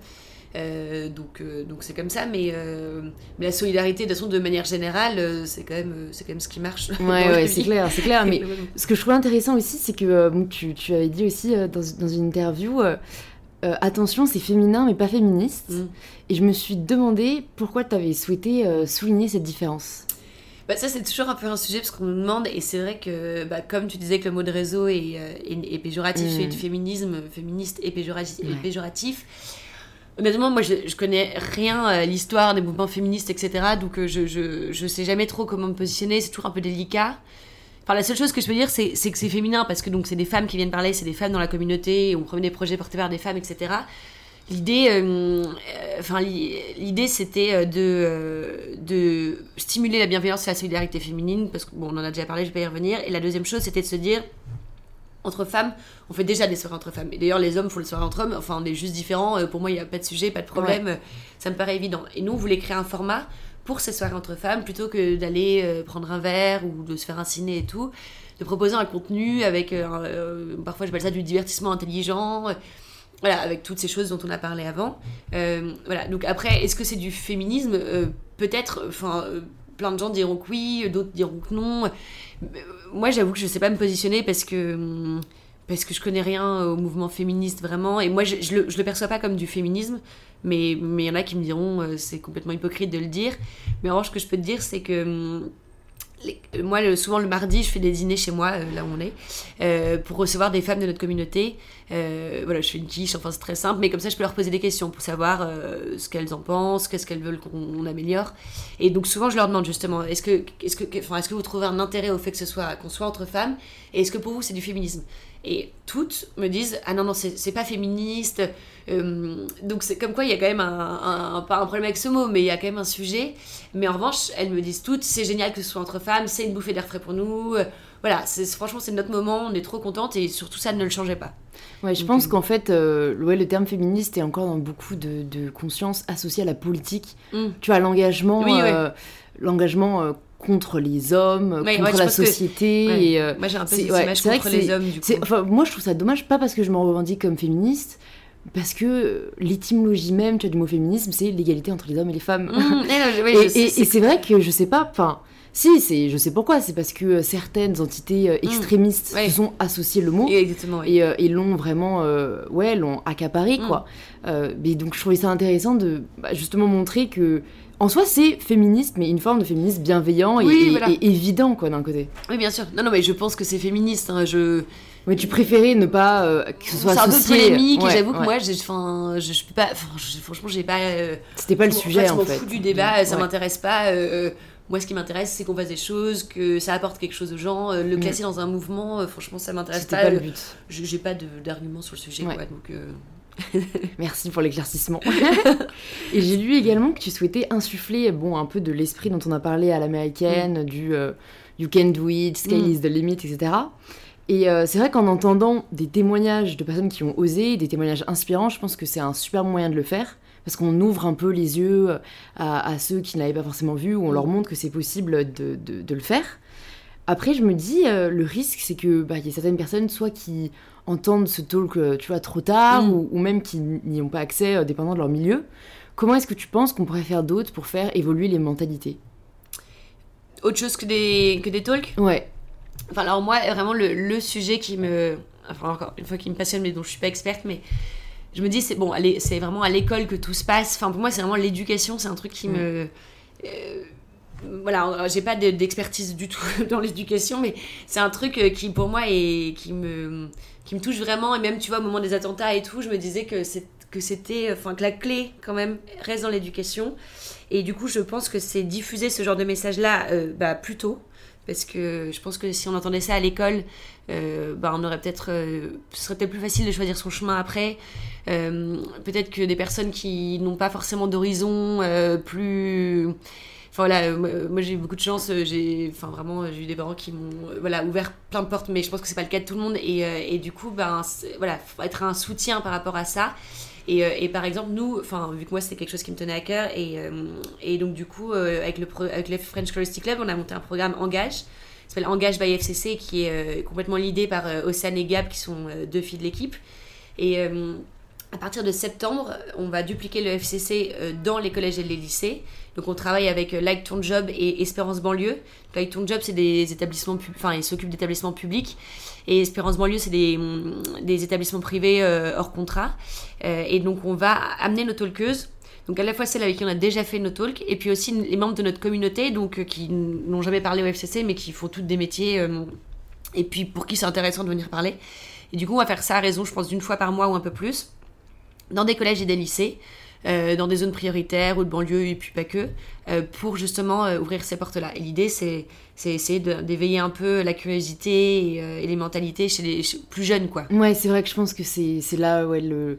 donc euh, donc c'est comme ça mais, euh, mais la solidarité de toute façon de manière générale c'est quand même quand même ce qui marche. Ouais, ouais c'est clair c'est clair mais ce que je trouve intéressant aussi c'est que tu, tu, avais dit aussi dans, dans, une interview attention c'est féminin mais pas féministe. Mm. et je me suis demandé pourquoi tu avais souhaité souligner cette différence. Bah, ça, c'est toujours un peu un sujet parce qu'on nous demande, et c'est vrai que, bah, comme tu disais que le mot de réseau est, est, péjoratif, mm. et du féminisme féministe et péjoratif Honnêtement, moi, je, je connais rien à l'histoire des mouvements féministes, etc. Donc, euh, je, je, je sais jamais trop comment me positionner. C'est toujours un peu délicat. Enfin, la seule chose que je peux dire, c'est, que c'est féminin parce que donc c'est des femmes qui viennent parler, c'est des femmes dans la communauté, on prenait des projets portés par des femmes, etc. L'idée, euh, euh, l'idée, c'était de, de stimuler la bienveillance et la solidarité féminine, parce bon, on en a déjà parlé, je vais y revenir. Et la deuxième chose, c'était de se dire, entre femmes, on fait déjà des soirées entre femmes. Et d'ailleurs, les hommes font les soirées entre hommes. Enfin, on est juste différents. Euh, pour moi, il n'y a pas de sujet, pas de problème. Ça me paraît évident. Et nous, on voulait créer un format pour ces soirées entre femmes, plutôt que d'aller euh, prendre un verre ou de se faire un ciné et tout, de proposer un contenu avec, euh, parfois j'appelle ça du divertissement intelligent, voilà, avec toutes ces choses dont on a parlé avant. voilà, donc après, est-ce que c'est du féminisme? Peut-être, enfin, plein de gens diront que oui, d'autres diront que non. Moi, j'avoue que je sais pas me positionner parce que parce que je connais rien au mouvement féministe vraiment. Et moi je, je, le, le, perçois pas comme du féminisme mais mais il y en a qui me diront euh, c'est complètement hypocrite de le dire. Mais en revanche ce que je peux te dire c'est que moi, souvent le mardi, je fais des dîners chez moi, euh, là où on est, euh, pour recevoir des femmes de notre communauté. Euh, voilà, je fais une quiche, enfin c'est très simple, mais comme ça, je peux leur poser des questions pour savoir ce qu'elles en pensent, qu'est-ce qu'elles veulent qu'on améliore. Et donc souvent, je leur demande justement, est-ce que, est-ce que, est-ce que vous trouvez un intérêt au fait que ce soit qu'on soit entre femmes, et est-ce que pour vous c'est du féminisme? Et toutes me disent, ah non non, c'est pas féministe. donc c'est comme quoi il y a quand même un, un, pas un problème avec ce mot, mais il y a quand même un sujet. Mais en revanche, elles me disent toutes, c'est génial que ce soit entre femmes, c'est une bouffée d'air frais pour nous. Euh, voilà, franchement, c'est notre moment, on est trop contente et surtout ça ne le changeait pas. Ouais, je pense euh, qu'en fait, euh, le terme féministe est encore dans beaucoup de, de conscience associée à la politique. Mm. Tu as l'engagement, l'engagement contre les hommes, contre la société. Et, moi, j'ai un peu cette image contre les hommes, du coup. Enfin, moi, je trouve ça dommage, pas parce que je me revendique comme féministe, parce que l'étymologie même tu du mot féminisme, c'est l'égalité entre les hommes et les femmes. Mmh, et, c'est vrai que je sais pas, enfin, si, c'est, je sais pourquoi, c'est parce que certaines entités euh, mmh. extrémistes se sont associées le mot Exactement, et, euh, l'ont vraiment, euh, ouais, l'ont accaparé, mmh. quoi. mais donc je trouvais ça intéressant de bah, justement montrer que en soi, c'est féministe, mais une forme de féminisme bienveillant et, évident, quoi, d'un côté. Oui, bien sûr. Non, non, mais je pense que c'est féministe. Hein, je mais tu préférais ne pas euh, que ce soit C'est un peu polémique et j'avoue que moi, enfin, je, je peux pas, franchement, j'ai pas. Euh, C'était pas le sujet en, fait. Je du débat, ça m'intéresse pas. Euh, moi, ce qui m'intéresse, c'est qu'on fasse des choses, que ça apporte quelque chose aux gens. le mm. classer dans un mouvement, franchement, ça m'intéresse pas. pas le but. J'ai pas d'argument sur le sujet, quoi, donc. Merci pour l'éclaircissement. et j'ai lu également que tu souhaitais insuffler bon, un peu de l'esprit dont on a parlé à l'américaine, mm. du you can do it, scale mm. is the limit, etc. Et euh, c'est vrai qu'en entendant des témoignages de personnes qui ont osé, des témoignages inspirants, je pense que c'est un super moyen de le faire. Parce qu'on ouvre un peu les yeux euh, à, ceux qui ne l'avaient pas forcément vu, ou on leur montre que c'est possible de, de, le faire. Après, je me dis, euh, le risque, c'est que bah, y a certaines personnes, soit qui entendent ce talk, euh, tu vois, trop tard, Mm. ou, ou même qui n'y ont pas accès, euh, dépendant de leur milieu. Comment est-ce que tu penses qu'on pourrait faire d'autres pour faire évoluer les mentalités? Autre chose que des, que des talks? Ouais, Enfin, alors moi, vraiment, le, le sujet qui me... Enfin, encore une fois, qui me passionne, mais dont je suis pas experte, mais je me dis, c'est bon, c'est vraiment à l'école que tout se passe. Enfin, pour moi, c'est vraiment l'éducation, c'est un truc qui Mm. me... euh, voilà, j'ai pas de- d'expertise du tout dans l'éducation, mais c'est un truc euh, qui, pour moi, est, qui, me, qui me touche vraiment. Et même, tu vois, au moment des attentats et tout, je me disais que c'est que c'était enfin que la clé quand même reste dans l'éducation et du coup je pense que c'est diffuser ce genre de message là bah, plus tôt parce que je pense que si on entendait ça à l'école, euh, bah, on aurait peut-être, euh, ce serait peut-être plus facile de choisir son chemin après. Euh, peut-être que des personnes qui n'ont pas forcément d'horizon euh, plus, voilà, euh, moi, moi, j'ai eu beaucoup de chance, euh, j'ai, enfin vraiment, j'ai eu des parents qui m'ont, euh, voilà, ouvert plein de portes, mais je pense que c'est pas le cas de tout le monde et, euh, et du coup, ben voilà, faut être un soutien par rapport à ça. Et, euh, et par exemple, nous, enfin, vu que moi c'était quelque chose qui me tenait à cœur, et, euh, et donc du coup, euh, avec, le avec le French Curiosity Club, on a monté un programme Engage, qui s'appelle Engage by FCC, qui est euh, complètement l'idée par euh, Océane et Gab, qui sont euh, deux filles de l'équipe. Et euh, à partir de septembre, on va dupliquer le FCC euh, dans les collèges et les lycées. Donc on travaille avec euh, Like Ton Job et Espérance Banlieue. Like Ton Job, c'est des établissements, enfin ils s'occupent d'établissements publics. Et Espérance Banlieue, c'est des, des établissements privés euh, hors contrat. Et donc on va amener nos talkeuses. Donc à la fois celles avec qui on a déjà fait nos talks, et puis aussi les membres de notre communauté, donc qui n'ont jamais parlé au FCC, mais qui font toutes des métiers, et puis pour qui c'est intéressant de venir parler. Et du coup, on va faire ça à raison, je pense, d'une fois par mois ou un peu plus, dans des collèges et des lycées, euh, dans des zones prioritaires ou de banlieue, et puis pas que, euh, pour justement euh, ouvrir ces portes-là. Et l'idée, c'est c'est essayer de- d'éveiller un peu la curiosité et, et les mentalités chez les chez- plus jeunes, quoi. Ouais, c'est vrai que je pense que c'est c'est là ouais, le,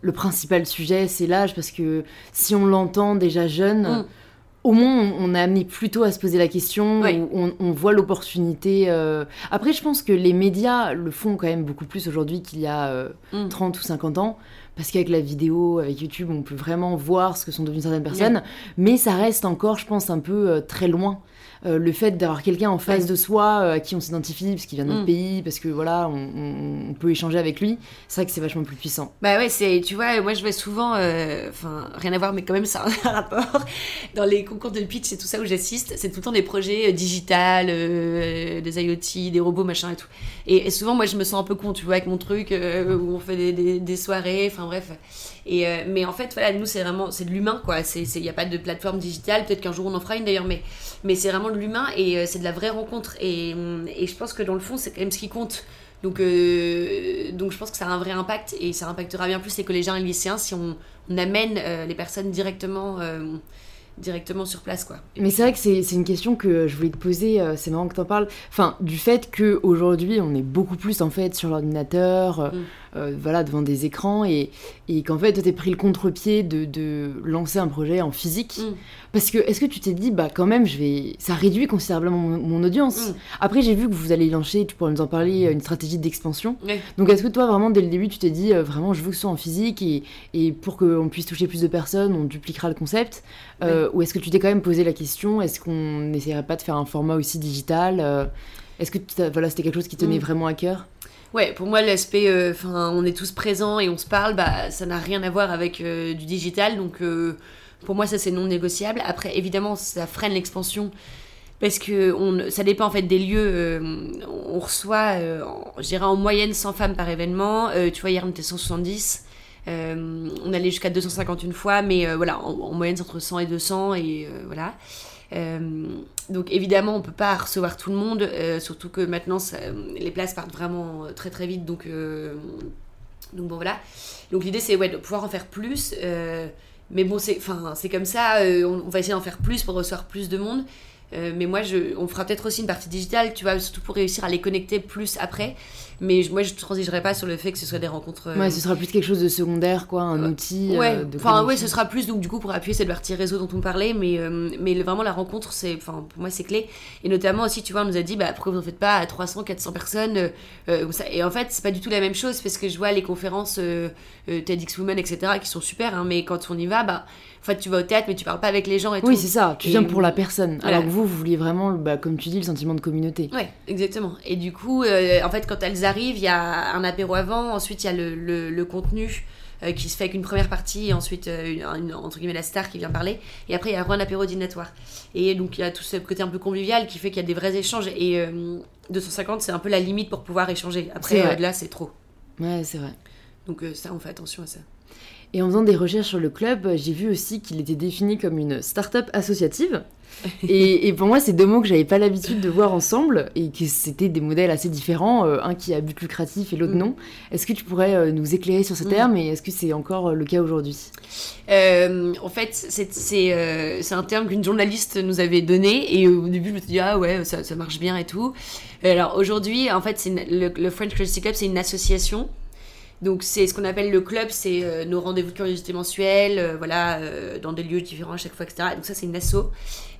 le principal sujet, c'est l'âge, parce que si on l'entend déjà jeune, Mm. au moins on, a amené plutôt à se poser la question, Ouais. on, on voit l'opportunité. Après, je pense que les médias le font quand même beaucoup plus aujourd'hui qu'il y a euh, Mm. 30 ou 50 ans. Parce qu'avec la vidéo, avec YouTube, on peut vraiment voir ce que sont devenues certaines personnes. Mais ça reste encore, je pense, un peu euh, très loin. Euh, le fait d'avoir quelqu'un en face de soi euh, à qui on s'identifie, parce qu'il vient de notre Mm. pays, parce que voilà, on, on- on peut échanger avec lui, c'est vrai que c'est vachement plus puissant. Bah ouais, c'est, tu vois, moi je vais souvent, euh, enfin, rien à voir, mais quand même, ça a un rapport. Dans les concours de pitch et tout ça où j'assiste, c'est tout le temps des projets digital, euh, des IoT, des robots, machin et tout. Et, et souvent, moi je me sens un peu con, tu vois, avec mon truc, où on fait des, des- des soirées, enfin bref. Et, euh, mais en fait, voilà, nous c'est vraiment, c'est de l'humain, quoi. Il n'y a pas de plateforme digitale, peut-être qu'un jour on en fera une d'ailleurs, mais, mais c'est vraiment de l'humain et euh, c'est de la vraie rencontre. Et, et je pense que dans le fond, c'est quand même ce qui compte. Donc, euh, donc je pense que ça a un vrai impact et ça impactera bien plus les collégiens et les lycéens si on, on amène les personnes directement, directement sur place. Quoi. Mais c'est vrai que c'est c'est une question que je voulais te poser, euh, c'est marrant que t'en parles. Enfin, du fait qu'aujourd'hui, on est beaucoup plus en fait sur l'ordinateur, euh, Mm. Euh, voilà, devant des écrans, et, et qu'en fait, toi, t'es pris le contre-pied de, de lancer un projet en physique. Mm. Parce que, est-ce que tu t'es dit, bah quand même, je vais... ça réduit considérablement mon, mon audience Mm. Après, j'ai vu que vous allez lancer, tu pourrais nous en parler, euh, une stratégie d'expansion. Donc, est-ce que toi, vraiment, dès le début, tu t'es dit, euh, vraiment, je veux que ce soit en physique, et, et pour qu'on puisse toucher plus de personnes, on dupliquera le concept Euh, Ou est-ce que tu t'es quand même posé la question, est-ce qu'on n'essaierait pas de faire un format aussi digital Est-ce que voilà, c'était quelque chose qui tenait Mm. vraiment à cœur? Ouais, pour moi, l'aspect, euh, enfin, on est tous présents et on se parle, bah, ça n'a rien à voir avec euh, du digital. Donc, euh, pour moi, ça, c'est non négociable. Après, évidemment, ça freine l'expansion. Parce que on, ça dépend en fait des lieux. on reçoit, je dirais en moyenne 100 femmes par événement. Tu vois, hier on était 170. Euh, on allait jusqu'à 250 une fois, mais voilà, en, en moyenne c'est entre 100 et 200 et voilà. Donc évidemment, on peut pas recevoir tout le monde, euh, surtout que maintenant les places partent vraiment euh, très très vite, donc euh, donc bon voilà. Donc l'idée c'est ouais, de pouvoir en faire plus, mais bon c'est comme ça, on, va essayer d'en faire plus pour recevoir plus de monde. Mais moi, je, on fera peut-être aussi une partie digitale, tu vois, surtout pour réussir à les connecter plus après. Mais moi, je ne transigerai pas sur le fait que ce soit des rencontres. euh, Ouais, ce sera plus quelque chose de secondaire, quoi, un Ouais. outil. Ouais, euh, de enfin ouais, connexion. ce sera plus donc du coup pour appuyer cette partie réseau dont on parlait, mais euh, mais vraiment la rencontre c'est, enfin pour moi c'est clé. Et notamment aussi, tu vois, on nous a dit bah pourquoi vous en faites pas à 300, 400 personnes. Et en fait c'est pas du tout la même chose parce que je vois les conférences TEDx Women etc qui sont super, hein, mais quand on y va, bah en fait tu vas au théâtre mais tu parles pas avec les gens et Oui, c'est ça, tu Et- viens pour la personne. Voilà. Alors que vous, vous vouliez vraiment, bah, comme tu dis, le sentiment de communauté. Ouais, exactement. Et du coup, euh, en fait, quand elles il y a un apéro avant, ensuite il y a le, le, le contenu euh, qui se fait avec une première partie et ensuite euh, une, entre guillemets la star qui vient parler et après il y a un apéro dînatoire. Et donc il y a tout ce côté un peu convivial qui fait qu'il y a des vrais échanges et 250 c'est un peu la limite pour pouvoir échanger. Après là c'est trop. Ouais c'est vrai. Donc ça on fait attention à ça. Et en faisant des recherches sur le club, j'ai vu aussi qu'il était défini comme une start-up associative. et, pour moi, c'est deux mots que j'avais pas l'habitude de voir ensemble et que c'était des modèles assez différents, euh, un qui a but lucratif et l'autre mm. non. Est-ce que tu pourrais euh, nous éclairer sur ce mm. terme et est-ce que c'est encore euh, le cas aujourd'hui? En fait, c'est un terme qu'une journaliste nous avait donné et au début, je me suis dit, ah ouais, ça, ça marche bien et tout. Alors aujourd'hui, en fait, le, le French Curiosity Club, c'est une association donc c'est ce qu'on appelle le club, c'est euh, nos rendez-vous de curiosité mensuels, euh, voilà, euh, dans des lieux différents à chaque fois, etc. Donc ça c'est une asso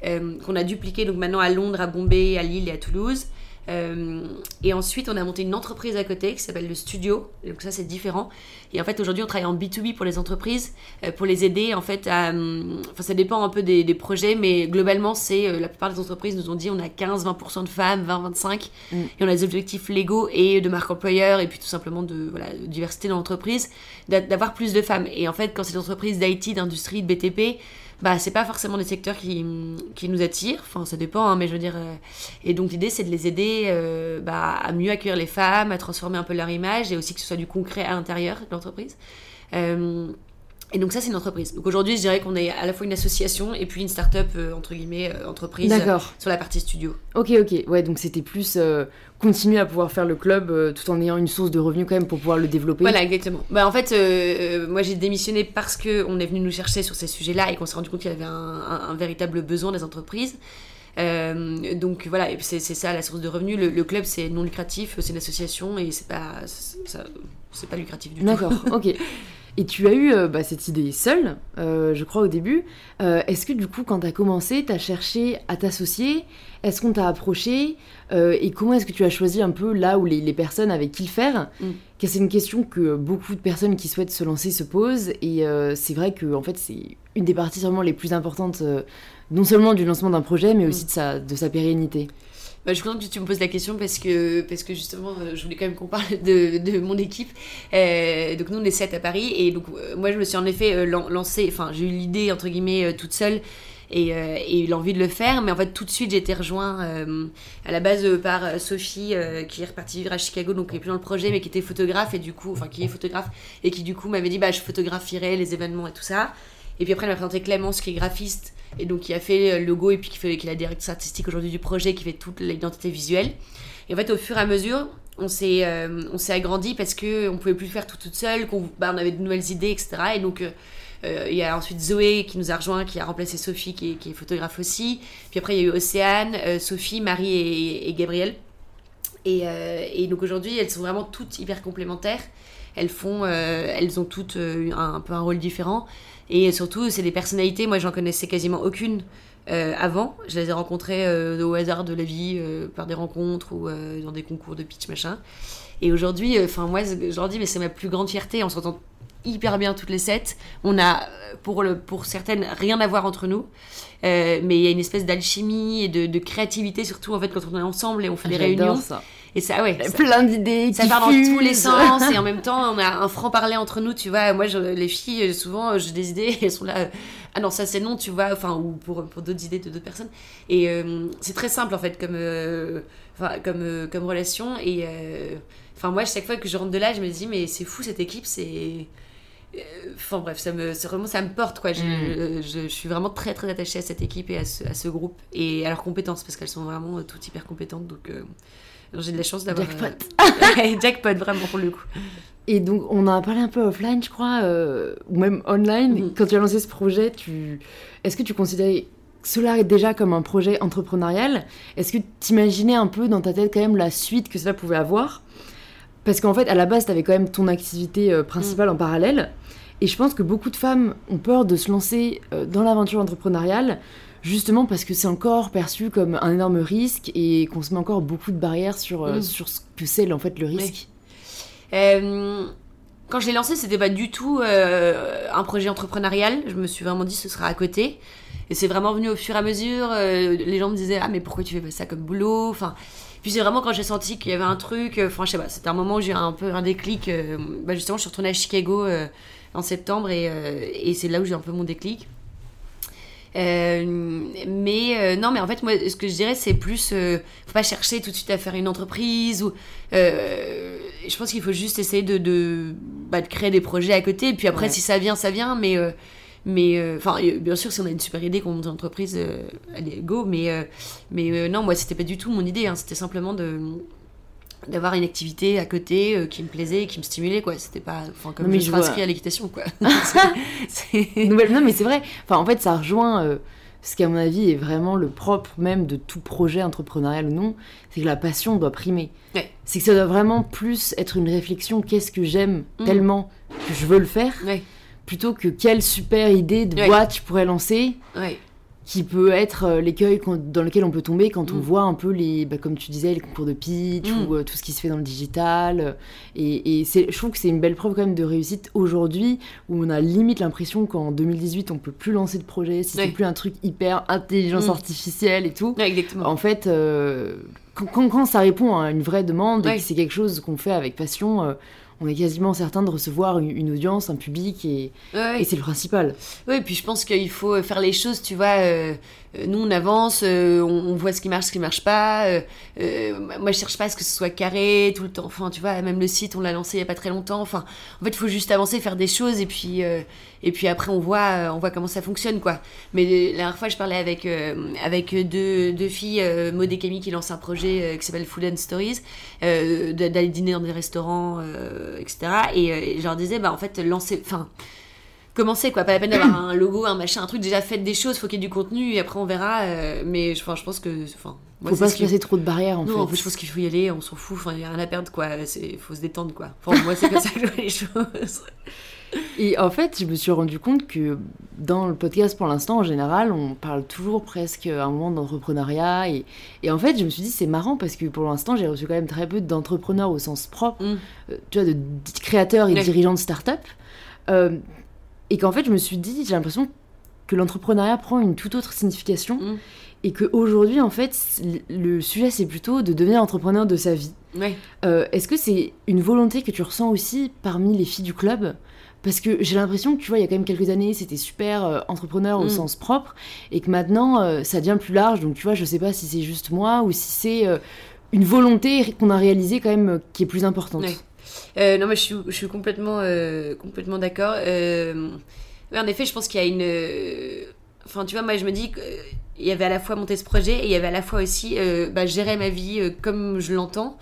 qu'on a dupliqué donc maintenant à Londres, à Bombay, à Lille et à Toulouse. Euh, et ensuite, on a monté une entreprise à côté qui s'appelle le Studio. Donc ça, c'est différent. Et en fait, aujourd'hui, on travaille en B2B pour les entreprises, euh, pour les aider. En fait, à, euh, enfin, ça dépend un peu des, projets, mais globalement, c'est la plupart des entreprises nous ont dit on a 15-20% de femmes, 20-25, mm. et on a des objectifs légaux et de marque employeur, et puis tout simplement de, voilà, diversité dans l'entreprise, d'avoir plus de femmes. Et en fait, quand c'est des entreprises d'IT, d'industrie, de BTP, bah c'est pas forcément des secteurs qui, qui nous attirent, enfin ça dépend, hein, mais je veux dire. Euh, et donc l'idée c'est de les aider euh, bah, à mieux accueillir les femmes, à transformer un peu leur image et aussi que ce soit du concret à l'intérieur de l'entreprise. Euh, et donc ça, c'est une entreprise. Donc aujourd'hui, je dirais qu'on est à la fois une association et puis une start-up, euh, entre guillemets, euh, entreprise euh, sur la partie studio. Ok, ok. Ouais, donc c'était plus continuer à pouvoir faire le club tout en ayant une source de revenus quand même pour pouvoir le développer. Voilà, exactement. Bah, en fait, moi j'ai démissionné parce qu'on est venu nous chercher sur ces sujets-là et qu'on s'est rendu compte qu'il y avait un, véritable besoin des entreprises. donc voilà, c'est ça la source de revenus. Le, club c'est non lucratif, c'est une association et c'est pas, c'est pas lucratif du tout. D'accord, ok. Et tu as eu euh, bah, cette idée seule, euh, je crois, au début. Euh, est-ce que du coup, quand tu as commencé, tu as cherché à t'associer? Est-ce qu'on t'a approché? Et comment est-ce que tu as choisi un peu là où les, personnes avec qui le faire? Mm. C'est une question que beaucoup de personnes qui souhaitent se lancer se posent. Et c'est vrai que en fait, c'est une des parties vraiment les plus importantes, non seulement du lancement d'un projet, mais aussi mm. de, sa, de sa pérennité. Bah, je suis contente que tu me poses la question parce que, parce que justement, euh, je voulais quand même qu'on parle de, de, mon équipe. Euh, donc, nous, on est 7 à Paris. Et donc, euh, moi, je me suis en effet lancée, enfin, j'ai eu l'idée, entre guillemets, toute seule et, et l'envie de le faire. Mais en fait, tout de suite, j'ai été rejoint à la base par Sophie, qui est repartie vivre à Chicago, donc qui est plus dans le projet, mais qui était photographe et du coup, enfin, qui est photographe et qui du coup m'avait dit, bah, je photographierais les événements et tout ça. Et puis après, elle m'a présenté Clémence, qui est graphiste et donc qui a fait le logo et puis qui, fait, qui est la directrice artistique aujourd'hui du projet, qui fait toute l'identité visuelle. Et en fait, au fur et à mesure, on s'est euh, on s'est agrandi parce que on pouvait plus faire tout toute seule, qu'on bah, on avait de nouvelles idées, etc. Et donc euh, euh, il y a ensuite Zoé qui nous a rejoint, qui a remplacé Sophie, qui est, qui est photographe aussi. Puis après, il y a eu Océane, Sophie, Marie et, et Gabrielle. Et, et, donc aujourd'hui, elles sont vraiment toutes hyper complémentaires. Elles font, elles ont toutes un, un, peu un rôle différent. Et surtout, c'est des personnalités, moi j'en connaissais quasiment aucune euh, avant. Je les ai rencontrées euh, au hasard de la vie, euh, par des rencontres ou dans des concours de pitch, machin. Et aujourd'hui, enfin moi, je leur dis, mais c'est ma plus grande fierté. On s'entend hyper bien toutes les sept. On a, pour, le, pour certaines, rien à voir entre nous. mais il y a une espèce d'alchimie et de, créativité, surtout en fait quand on est ensemble et on fait des réunions. Ça. Et ça, ouais. plein d'idées. Ça part dans tous les sens. et en même temps, on a un franc-parler entre nous, tu vois. Moi, je, les filles, souvent, j'ai des idées, elles sont là. Euh, ah non, ça c'est non, tu vois. Enfin, ou pour, pour d'autres idées de d'autres personnes. Et euh, c'est très simple, en fait, comme, euh, comme, comme relation. Et enfin, moi, chaque fois que je rentre de là, je me dis, mais c'est fou cette équipe, c'est. Enfin bref, ça me, vraiment, ça me porte quoi. Je, mm. je, suis vraiment très très attachée à cette équipe et à ce, à ce groupe et à leurs compétences parce qu'elles sont vraiment toutes hyper compétentes. Donc j'ai de la chance d'avoir. Jackpot. Euh, jackpot, vraiment, pour le coup. Et donc, on en a parlé un peu offline, je crois, euh, ou même online. Mhm. Quand tu as lancé ce projet, tu... est-ce que tu considérais cela déjà comme un projet entrepreneurial? Est-ce que tu imaginais un peu dans ta tête quand même la suite que cela pouvait avoir? Parce qu'en fait, à la base, tu avais quand même ton activité euh, principale mhm. en parallèle. Et je pense que beaucoup de femmes ont peur de se lancer dans l'aventure entrepreneuriale justement parce que c'est encore perçu comme un énorme risque et qu'on se met encore beaucoup de barrières sur, euh, mm. sur ce que c'est en fait le risque. Euh, quand je l'ai lancé, c'était pas du tout euh, un projet entrepreneurial. Je me suis vraiment dit ce sera à côté. Et c'est vraiment venu au fur et à mesure. les gens me disaient ah mais pourquoi tu fais pas ça comme boulot? Enfin Puis c'est vraiment quand j'ai senti qu'il y avait un truc, enfin je sais pas, c'était un moment où j'ai eu un peu un déclic. bah, justement, je suis retournée à Chicago en septembre et, et c'est là où j'ai un peu mon déclic. Euh, mais euh, non, mais en fait, moi, ce que je dirais, c'est plus, euh, faut pas chercher tout de suite à faire une entreprise ou. euh, je pense qu'il faut juste essayer de, de, bah, de créer des projets à côté. Et puis après, Ouais. si ça vient, ça vient. Mais, mais enfin, bien sûr, si on a une super idée qu'on monte une entreprise, allez, go. Mais, mais non, moi, c'était pas du tout mon idée. hein. C'était simplement de d'avoir une activité à côté euh, qui me plaisait, qui me stimulait quoi c'était pas enfin comme Non, mais je je suis vois. inscrite à l'équitation quoi C'est- c'est- Non, mais c'est vrai. Enfin, en fait, ça rejoint euh, ce qui, à mon avis, est vraiment le propre même de tout projet entrepreneurial ou non. C'est que la passion doit primer. Ouais. C'est que ça doit vraiment plus être une réflexion qu'est-ce que j'aime Mhm. tellement que je veux le faire, ouais plutôt que quelle super idée de Ouais. boîte je pourrais lancer, qui peut être euh, l'écueil dans lequel on peut tomber quand on Mhm. voit un peu les, bah, comme tu disais, les concours de pitch Mhm. ou euh, tout ce qui se fait dans le digital. Et, et je trouve que c'est une belle preuve quand même de réussite aujourd'hui, où on a limite l'impression qu'en 2018 on peut plus lancer de projet si c'est plus un truc hyper intelligence Mhm. artificielle et tout. En fait, euh, quand, quand- quand ça répond à une vraie demande et que c'est quelque chose qu'on fait avec passion, euh, on est quasiment certain de recevoir une, une audience, un public, et, Ouais, ouais. et c'est le principal. Oui, puis je pense qu'il faut faire les choses, tu vois. euh, nous, on avance, euh, on, voit ce qui marche, ce qui marche pas. euh, euh, moi, je cherche pas à ce que ce soit carré tout le temps. Enfin, tu vois, même le site, on l'a lancé il y a pas très longtemps. Enfin, en fait, il faut juste avancer, faire des choses, et puis, euh, et puis après, on voit, euh, on voit comment ça fonctionne, quoi. Mais euh, la dernière fois, je parlais avec, euh, avec deux, filles, euh, Maud et Camille, qui lancent un projet euh, qui s'appelle Food and Stories, euh, d'aller dîner dans des restaurants, euh, etc. Et, euh, et je leur disais, bah, en fait, lancer. Enfin, commencer quoi pas la peine d'avoir un logo un machin un truc déjà faites des choses faut qu'il y ait du contenu et après on verra euh, mais je, enfin, je pense que enfin moi, Faut pas se passer trop de barrières en non fait. en fait je pense qu'il faut y aller on s'en fout enfin il y a rien à perdre quoi c'est faut se détendre quoi enfin moi c'est comme ça que je vois les choses Et en fait, je me suis rendu compte que dans le podcast, pour l'instant, en général, on parle toujours presque à un moment d'entrepreneuriat. Et, et en fait, je me suis dit, c'est marrant parce que pour l'instant, j'ai reçu quand même très peu d'entrepreneurs au sens propre, Mm. euh, tu vois, de créateurs et Ouais. dirigeants de start-up. Euh, et qu'en fait, je me suis dit, j'ai l'impression que l'entrepreneuriat prend une toute autre signification. Mm. Et qu'aujourd'hui, en fait, le sujet, c'est plutôt de devenir entrepreneur de sa vie. ouais Euh, Est-ce que c'est une volonté que tu ressens aussi parmi les filles du club? Parce que j'ai l'impression que tu vois, il y a quand même quelques années, c'était super euh, entrepreneur au Mm. sens propre, et que maintenant, euh, ça devient plus large. Donc tu vois, je sais pas si c'est juste moi ou si c'est une volonté qu'on a réalisée quand même qui est plus importante. Ouais. Euh, non, mais je suis, complètement, euh, complètement d'accord. Euh, en effet, je pense qu'il y a une. Enfin, tu vois, moi, je me dis qu'il y avait à la fois monter ce projet et il y avait à la fois aussi bah, gérer ma vie comme je l'entends.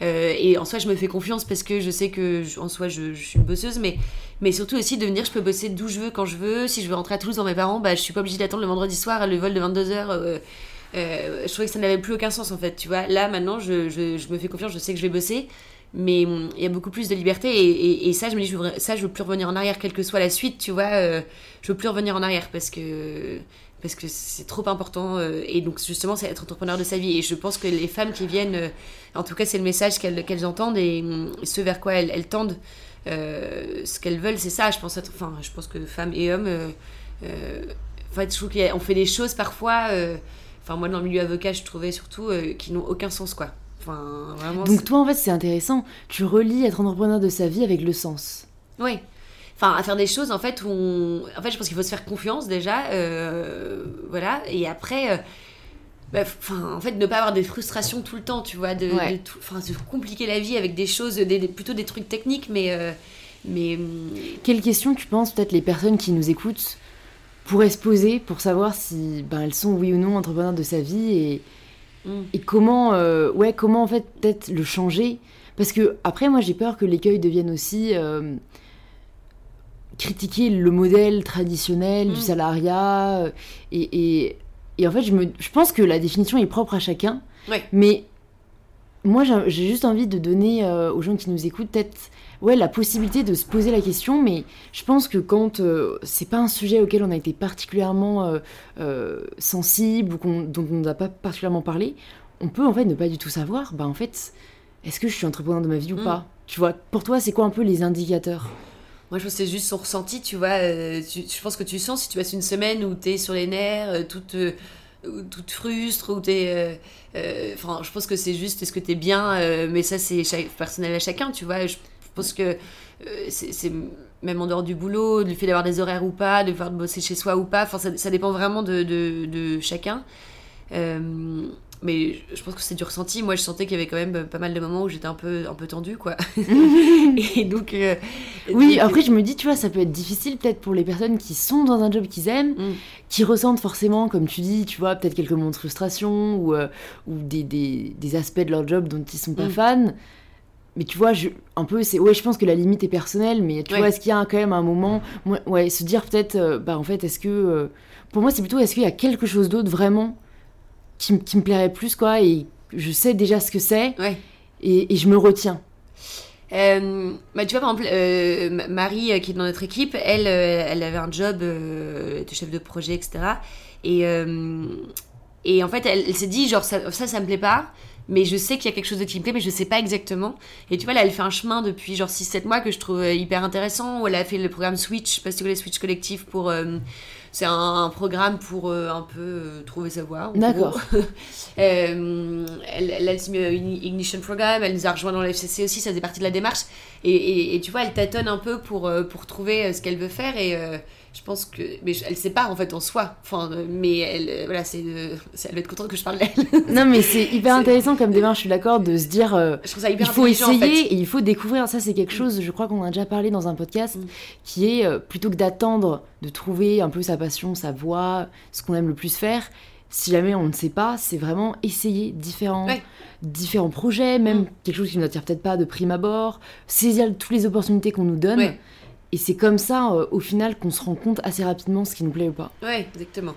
Et en soi, je me fais confiance parce que je sais que, je- en soi, je, suis une bosseuse, mais, mais surtout aussi de venir, je peux bosser d'où je veux, quand je veux. Si je veux rentrer à Toulouse dans mes parents, bah, je suis pas obligée d'attendre le vendredi soir le vol de 22h. euh, euh, je trouvais que ça n'avait plus aucun sens en fait, tu vois. Là, maintenant, je, je me fais confiance, je sais que je vais bosser mais hum, il y a beaucoup plus de liberté et, ça je me dis veux, ça je veux plus revenir en arrière quelle que soit la suite tu vois euh, je veux plus revenir en arrière parce que parce que c'est trop important euh, et donc justement c'est être entrepreneur de sa vie. Et je pense que les femmes qui viennent euh, en tout cas c'est le message qu'elles qu'elles entendent et hum, ce vers quoi elles, tendent euh, ce qu'elles veulent c'est ça je pense enfin je pense que femmes et hommes en fait je trouve qu'on fait des choses parfois enfin moi dans le milieu avocat je trouvais surtout qui n'ont aucun sens quoi enfin vraiment Donc toi, en fait, c'est intéressant. Tu relis être entrepreneur de sa vie avec le sens. Oui. Enfin, à faire des choses en fait où on... En fait, je pense qu'il faut se faire confiance déjà. euh, voilà. Et après. euh, bah, en fait, ne pas avoir des frustrations tout le temps, tu vois, de, Ouais. de tout- enfin, se compliquer la vie avec des choses, des, des- plutôt des trucs techniques, mais, euh, mais hum, Quelles questions tu penses peut-être les personnes qui nous écoutent pourraient se poser pour savoir si ben, elles sont oui ou non entrepreneurs de sa vie et, et comment euh, ouais comment en fait peut-être le changer? Parce que après moi j'ai peur que l'écueil devienne aussi euh, critiquer le modèle traditionnel Mm. du salariat euh, et, et, et en fait je me je pense que la définition est propre à chacun Ouais. mais moi j'ai juste envie de donner euh, aux gens qui nous écoutent peut-être ouais la possibilité de se poser la question mais je pense que quand euh, c'est pas un sujet auquel on a été particulièrement euh, euh, sensible ou qu'on- dont on n'a pas particulièrement parlé on peut en fait ne pas du tout savoir bah en fait est-ce que je suis entrepreneur de ma vie ou Mm. pas? Tu vois pour toi c'est quoi un peu les indicateurs? Moi, je pense que c'est juste son ressenti, tu vois. tu- je pense que tu sens si tu passes une semaine où t'es sur les nerfs, toute, euh, tu te frustres, où t'es. Enfin, je pense que c'est juste est-ce que t'es bien, mais ça, c'est personnel à chacun, tu vois. Je pense que c'est même en dehors du boulot, du fait d'avoir des horaires ou pas, de faire bosser chez soi ou pas. Enfin, ça, dépend vraiment de chacun. Mais je pense que c'est du ressenti. Moi, je sentais qu'il y avait quand même pas mal de moments où j'étais un peu, un peu tendue, quoi. et donc. Euh, oui, après, je me dis, tu vois, ça peut être difficile peut-être pour les personnes qui sont dans un job qu'ils aiment, mm. qui ressentent forcément, comme tu dis, tu vois, peut-être quelques moments de frustration ou, euh, ou des, des, des, aspects de leur job dont ils sont pas mm. fans. Mais tu vois, je, un peu, c'est. Ouais, je pense que la limite est personnelle, mais tu vois, est-ce qu'il y a quand même un moment. Ouais, se dire peut-être, euh, bah en fait, est-ce que. pour moi, c'est plutôt, est-ce qu'il y a quelque chose d'autre vraiment qui, me plairait plus, quoi. Et je sais déjà ce que c'est. Et, je me retiens. Euh, bah, tu vois, par exemple, euh, Marie, euh, qui est dans notre équipe, elle, elle avait un job de chef de projet, etc. Et, et en fait, elle, s'est dit, genre, ça, ça, ça me plaît pas mais je sais qu'il y a quelque chose de qui me plaît, mais je sais pas exactement. Et tu vois, là, elle fait un chemin depuis genre 6-7 mois que je trouve hyper intéressant, où elle a fait le programme Switch, si tu connais Switch Collectif pour c'est un, programme pour euh, un peu euh, trouver sa voie. D'accord. Euh, elle, elle, a une Ignition Programme, elle nous a rejoint dans l'FCC aussi, ça faisait partie de la démarche. Et, et, tu vois, elle tâtonne un peu pour, pour trouver ce qu'elle veut faire. Et je pense que mais elle sait pas en fait en soi enfin mais elle voilà c'est elle va être contente que je parle d'elle non mais c'est hyper intéressant comme démarche je suis d'accord de se dire je trouve ça hyper il faut essayer et il faut découvrir ça c'est quelque chose je crois qu'on a déjà parlé dans un podcast mm. qui est plutôt que d'attendre de trouver un peu sa passion, sa voix, ce qu'on aime le plus faire. Si jamais on ne sait pas, c'est vraiment essayer différents, différents projets, même mm. quelque chose qui ne nous attire peut-être pas de prime abord, saisir toutes les opportunités qu'on nous donne. Et c'est comme ça, euh, au final, qu'on se rend compte assez rapidement ce qui nous plaît ou pas. Ouais, exactement.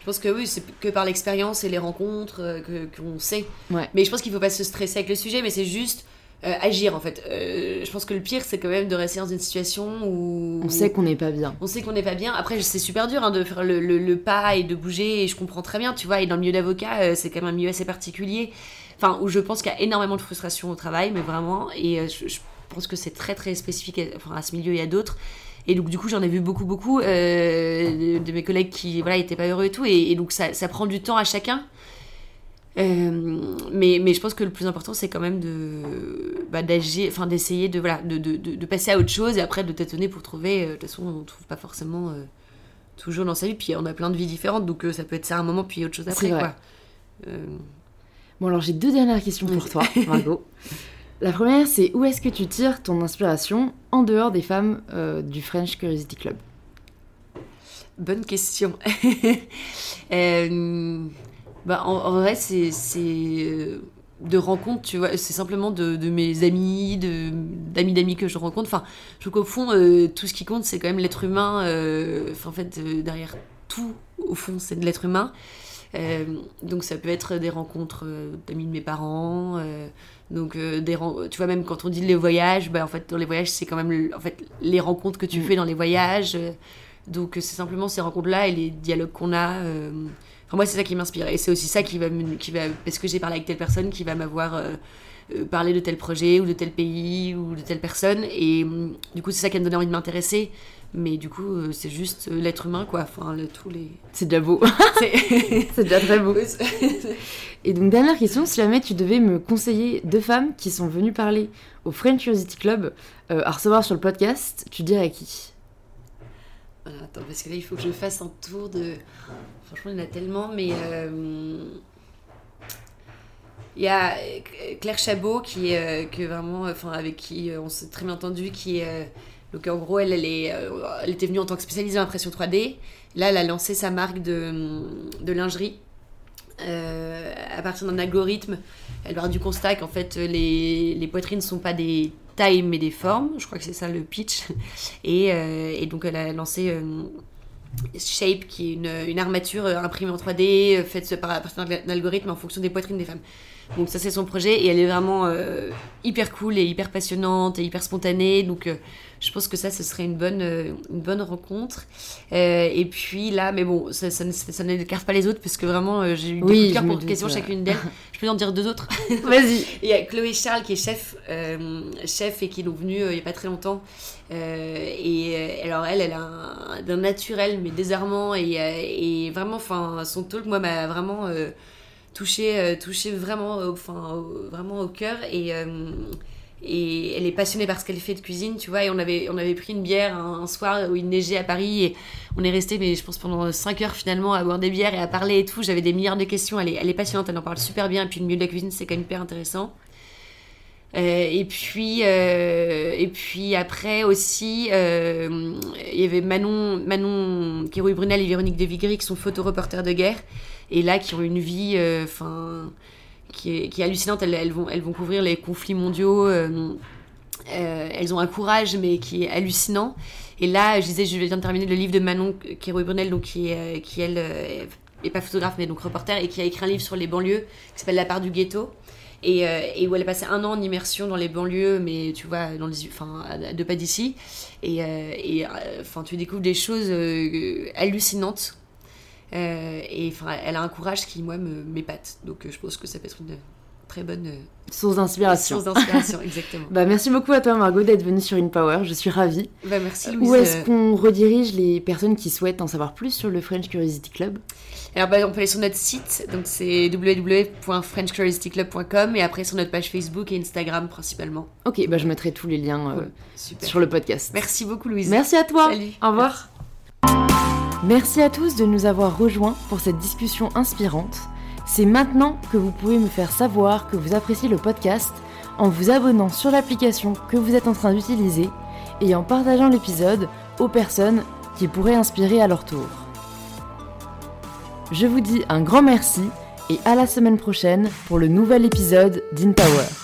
Je pense que oui, c'est que par l'expérience et les rencontres euh, qu'on sait. Mais je pense qu'il ne faut pas se stresser avec le sujet, mais c'est juste euh, agir en fait. Je pense que le pire c'est quand même de rester dans une situation où on sait qu'on n'est pas bien. On sait qu'on n'est pas bien. Après c'est super dur hein, de faire le, le, pas et de bouger et je comprends très bien, tu vois. Et dans le milieu d'avocat c'est quand même un milieu assez particulier. Enfin où je pense qu'il y a énormément de frustration au travail, mais vraiment. Et je, pense que c'est très très spécifique. Enfin à ce milieu il y a d'autres. Et donc, du coup, j'en ai vu beaucoup, beaucoup de, mes collègues qui, voilà, étaient pas heureux et tout. Et, et donc, ça, ça, prend du temps à chacun. Euh, mais, mais je pense que le plus important, c'est quand même de bah, d'agir, enfin d'essayer de, voilà, de, de, de, passer à autre chose et après de tâtonner pour trouver. Euh, de toute façon, on ne trouve pas forcément euh, toujours dans sa vie. Puis on a plein de vies différentes, donc ça peut être ça un moment, puis autre chose après. Quoi. Bon, alors j'ai deux dernières questions pour toi, Margot. La première, c'est où est-ce que tu tires ton inspiration en dehors des femmes du French Curiosity Club? Bonne question. euh, bah, en, vrai, c'est euh, de rencontres, tu vois. C'est simplement de, mes amis, d'amis d'amis que je rencontre. Enfin, je trouve qu'au fond, euh, tout ce qui compte, c'est quand même l'être humain. Euh, en fait, derrière tout, au fond, c'est de l'être humain. donc, ça peut être des rencontres d'amis de mes parents. Donc, des, tu vois, même quand on dit les voyages, bah, en fait, dans les voyages, c'est quand même en fait, les rencontres que tu mm. fais dans les voyages. donc, c'est simplement ces rencontres-là et les dialogues qu'on a moi, c'est ça qui m'inspire. Et c'est aussi ça qui va, qui va, parce que j'ai parlé avec telle personne qui va m'avoir euh, euh, parlé de tel projet ou de tel pays ou de telle personne. Et mm, du coup, c'est ça qui me donné envie de m'intéresser. Mais du coup, euh, c'est juste l'être humain, quoi. Enfin, tous les. C'est déjà beau. c'est déjà très beau. Et donc, dernière question, si jamais tu devais me conseiller deux femmes qui sont venues parler au French Curiosity Club à recevoir sur le podcast, tu dirais qui? Attends, parce que là, il faut que je fasse un tour de. Franchement, il y en a tellement, mais. Euh, il y a Claire Chabot, qui est que vraiment, enfin, avec qui euh, on s'est très bien entendu, qui est. Donc en gros, elle, elle, était venue en tant que spécialiste en impression 3D. Là, elle a lancé sa marque de, lingerie. Euh, à partir d'un algorithme, elle part du constat qu'en fait les, poitrines ne sont pas des tailles mais des formes. Je crois que c'est ça le pitch. Et, et, donc elle a lancé Shape, qui est une, armature euh, imprimée en 3D, euh, faite par, partir d'un algorithme en fonction des poitrines des femmes. Donc ça c'est son projet et elle est vraiment euh, hyper cool et hyper passionnante et hyper spontanée. Donc euh, je pense que ça ce serait une bonne, euh, une bonne rencontre. et puis là, mais bon, ça, ça, ça, n'écarte pas les autres parce que vraiment j'ai eu des coups de cœur pour question chacune d'elles. je peux en dire deux autres. Vas-y. Il y a Chloé Charles qui est chef, chef et qui est donc venue il n'y a pas très longtemps. et alors elle, elle a un, naturel mais désarmant et, et vraiment, enfin son talk moi m'a vraiment touché, euh, vraiment, enfin, vraiment au cœur. Et, euh, et elle est passionnée par ce qu'elle fait de cuisine, tu vois. Et on avait, on avait pris une bière un, soir où il neigeait à Paris et on est resté, mais je pense pendant 5 heures finalement, à boire des bières et à parler et tout. J'avais des milliards de questions. Elle est, elle est passionnante, elle en parle super bien. Et puis le milieu de la cuisine, c'est quand même hyper intéressant. Euh, et puis et puis après aussi il y avait Manon Manon Kérouille Brunel et Véronique de Vigry qui sont photoreporters de guerre et là qui ont une vie euh, enfin qui, est, hallucinante. Elles, vont, couvrir les conflits mondiaux. Euh, euh, elles ont un courage, mais qui est hallucinant. Et là, je disais, je viens de terminer le livre de Manon Kéroy Brunel, donc qui, est, qui elle est pas photographe, mais donc reporter, et qui a écrit un livre sur les banlieues qui s'appelle La part du ghetto. Et, et, où elle a passé un an en immersion dans les banlieues, mais tu vois, dans les, enfin, de pas d'ici. Et, et enfin, tu découvres des choses hallucinantes euh, et enfin, elle a un courage qui, moi, m'épate. Donc, euh, je pense que ça peut être une très bonne euh, source d'inspiration. Source d'inspiration, exactement. bah, merci beaucoup à toi, Margot, d'être venue sur InPower. Je suis ravie. Bah, merci, Louise. Où est-ce qu'on redirige les personnes qui souhaitent en savoir plus sur le French Curiosity Club? Alors, bah, on peut aller sur notre site, donc c'est www.frenchcuriosityclub.com et après sur notre page Facebook et Instagram principalement. Ok, bah, je mettrai tous les liens sur le podcast. Merci beaucoup, Louise. Merci à toi. Salut. Au revoir. Merci à tous de nous avoir rejoints pour cette discussion inspirante. C'est maintenant que vous pouvez me faire savoir que vous appréciez le podcast en vous abonnant sur l'application que vous êtes en train d'utiliser et en partageant l'épisode aux personnes qui pourraient inspirer à leur tour. Je vous dis un grand merci et à la semaine prochaine pour le nouvel épisode d'InPower.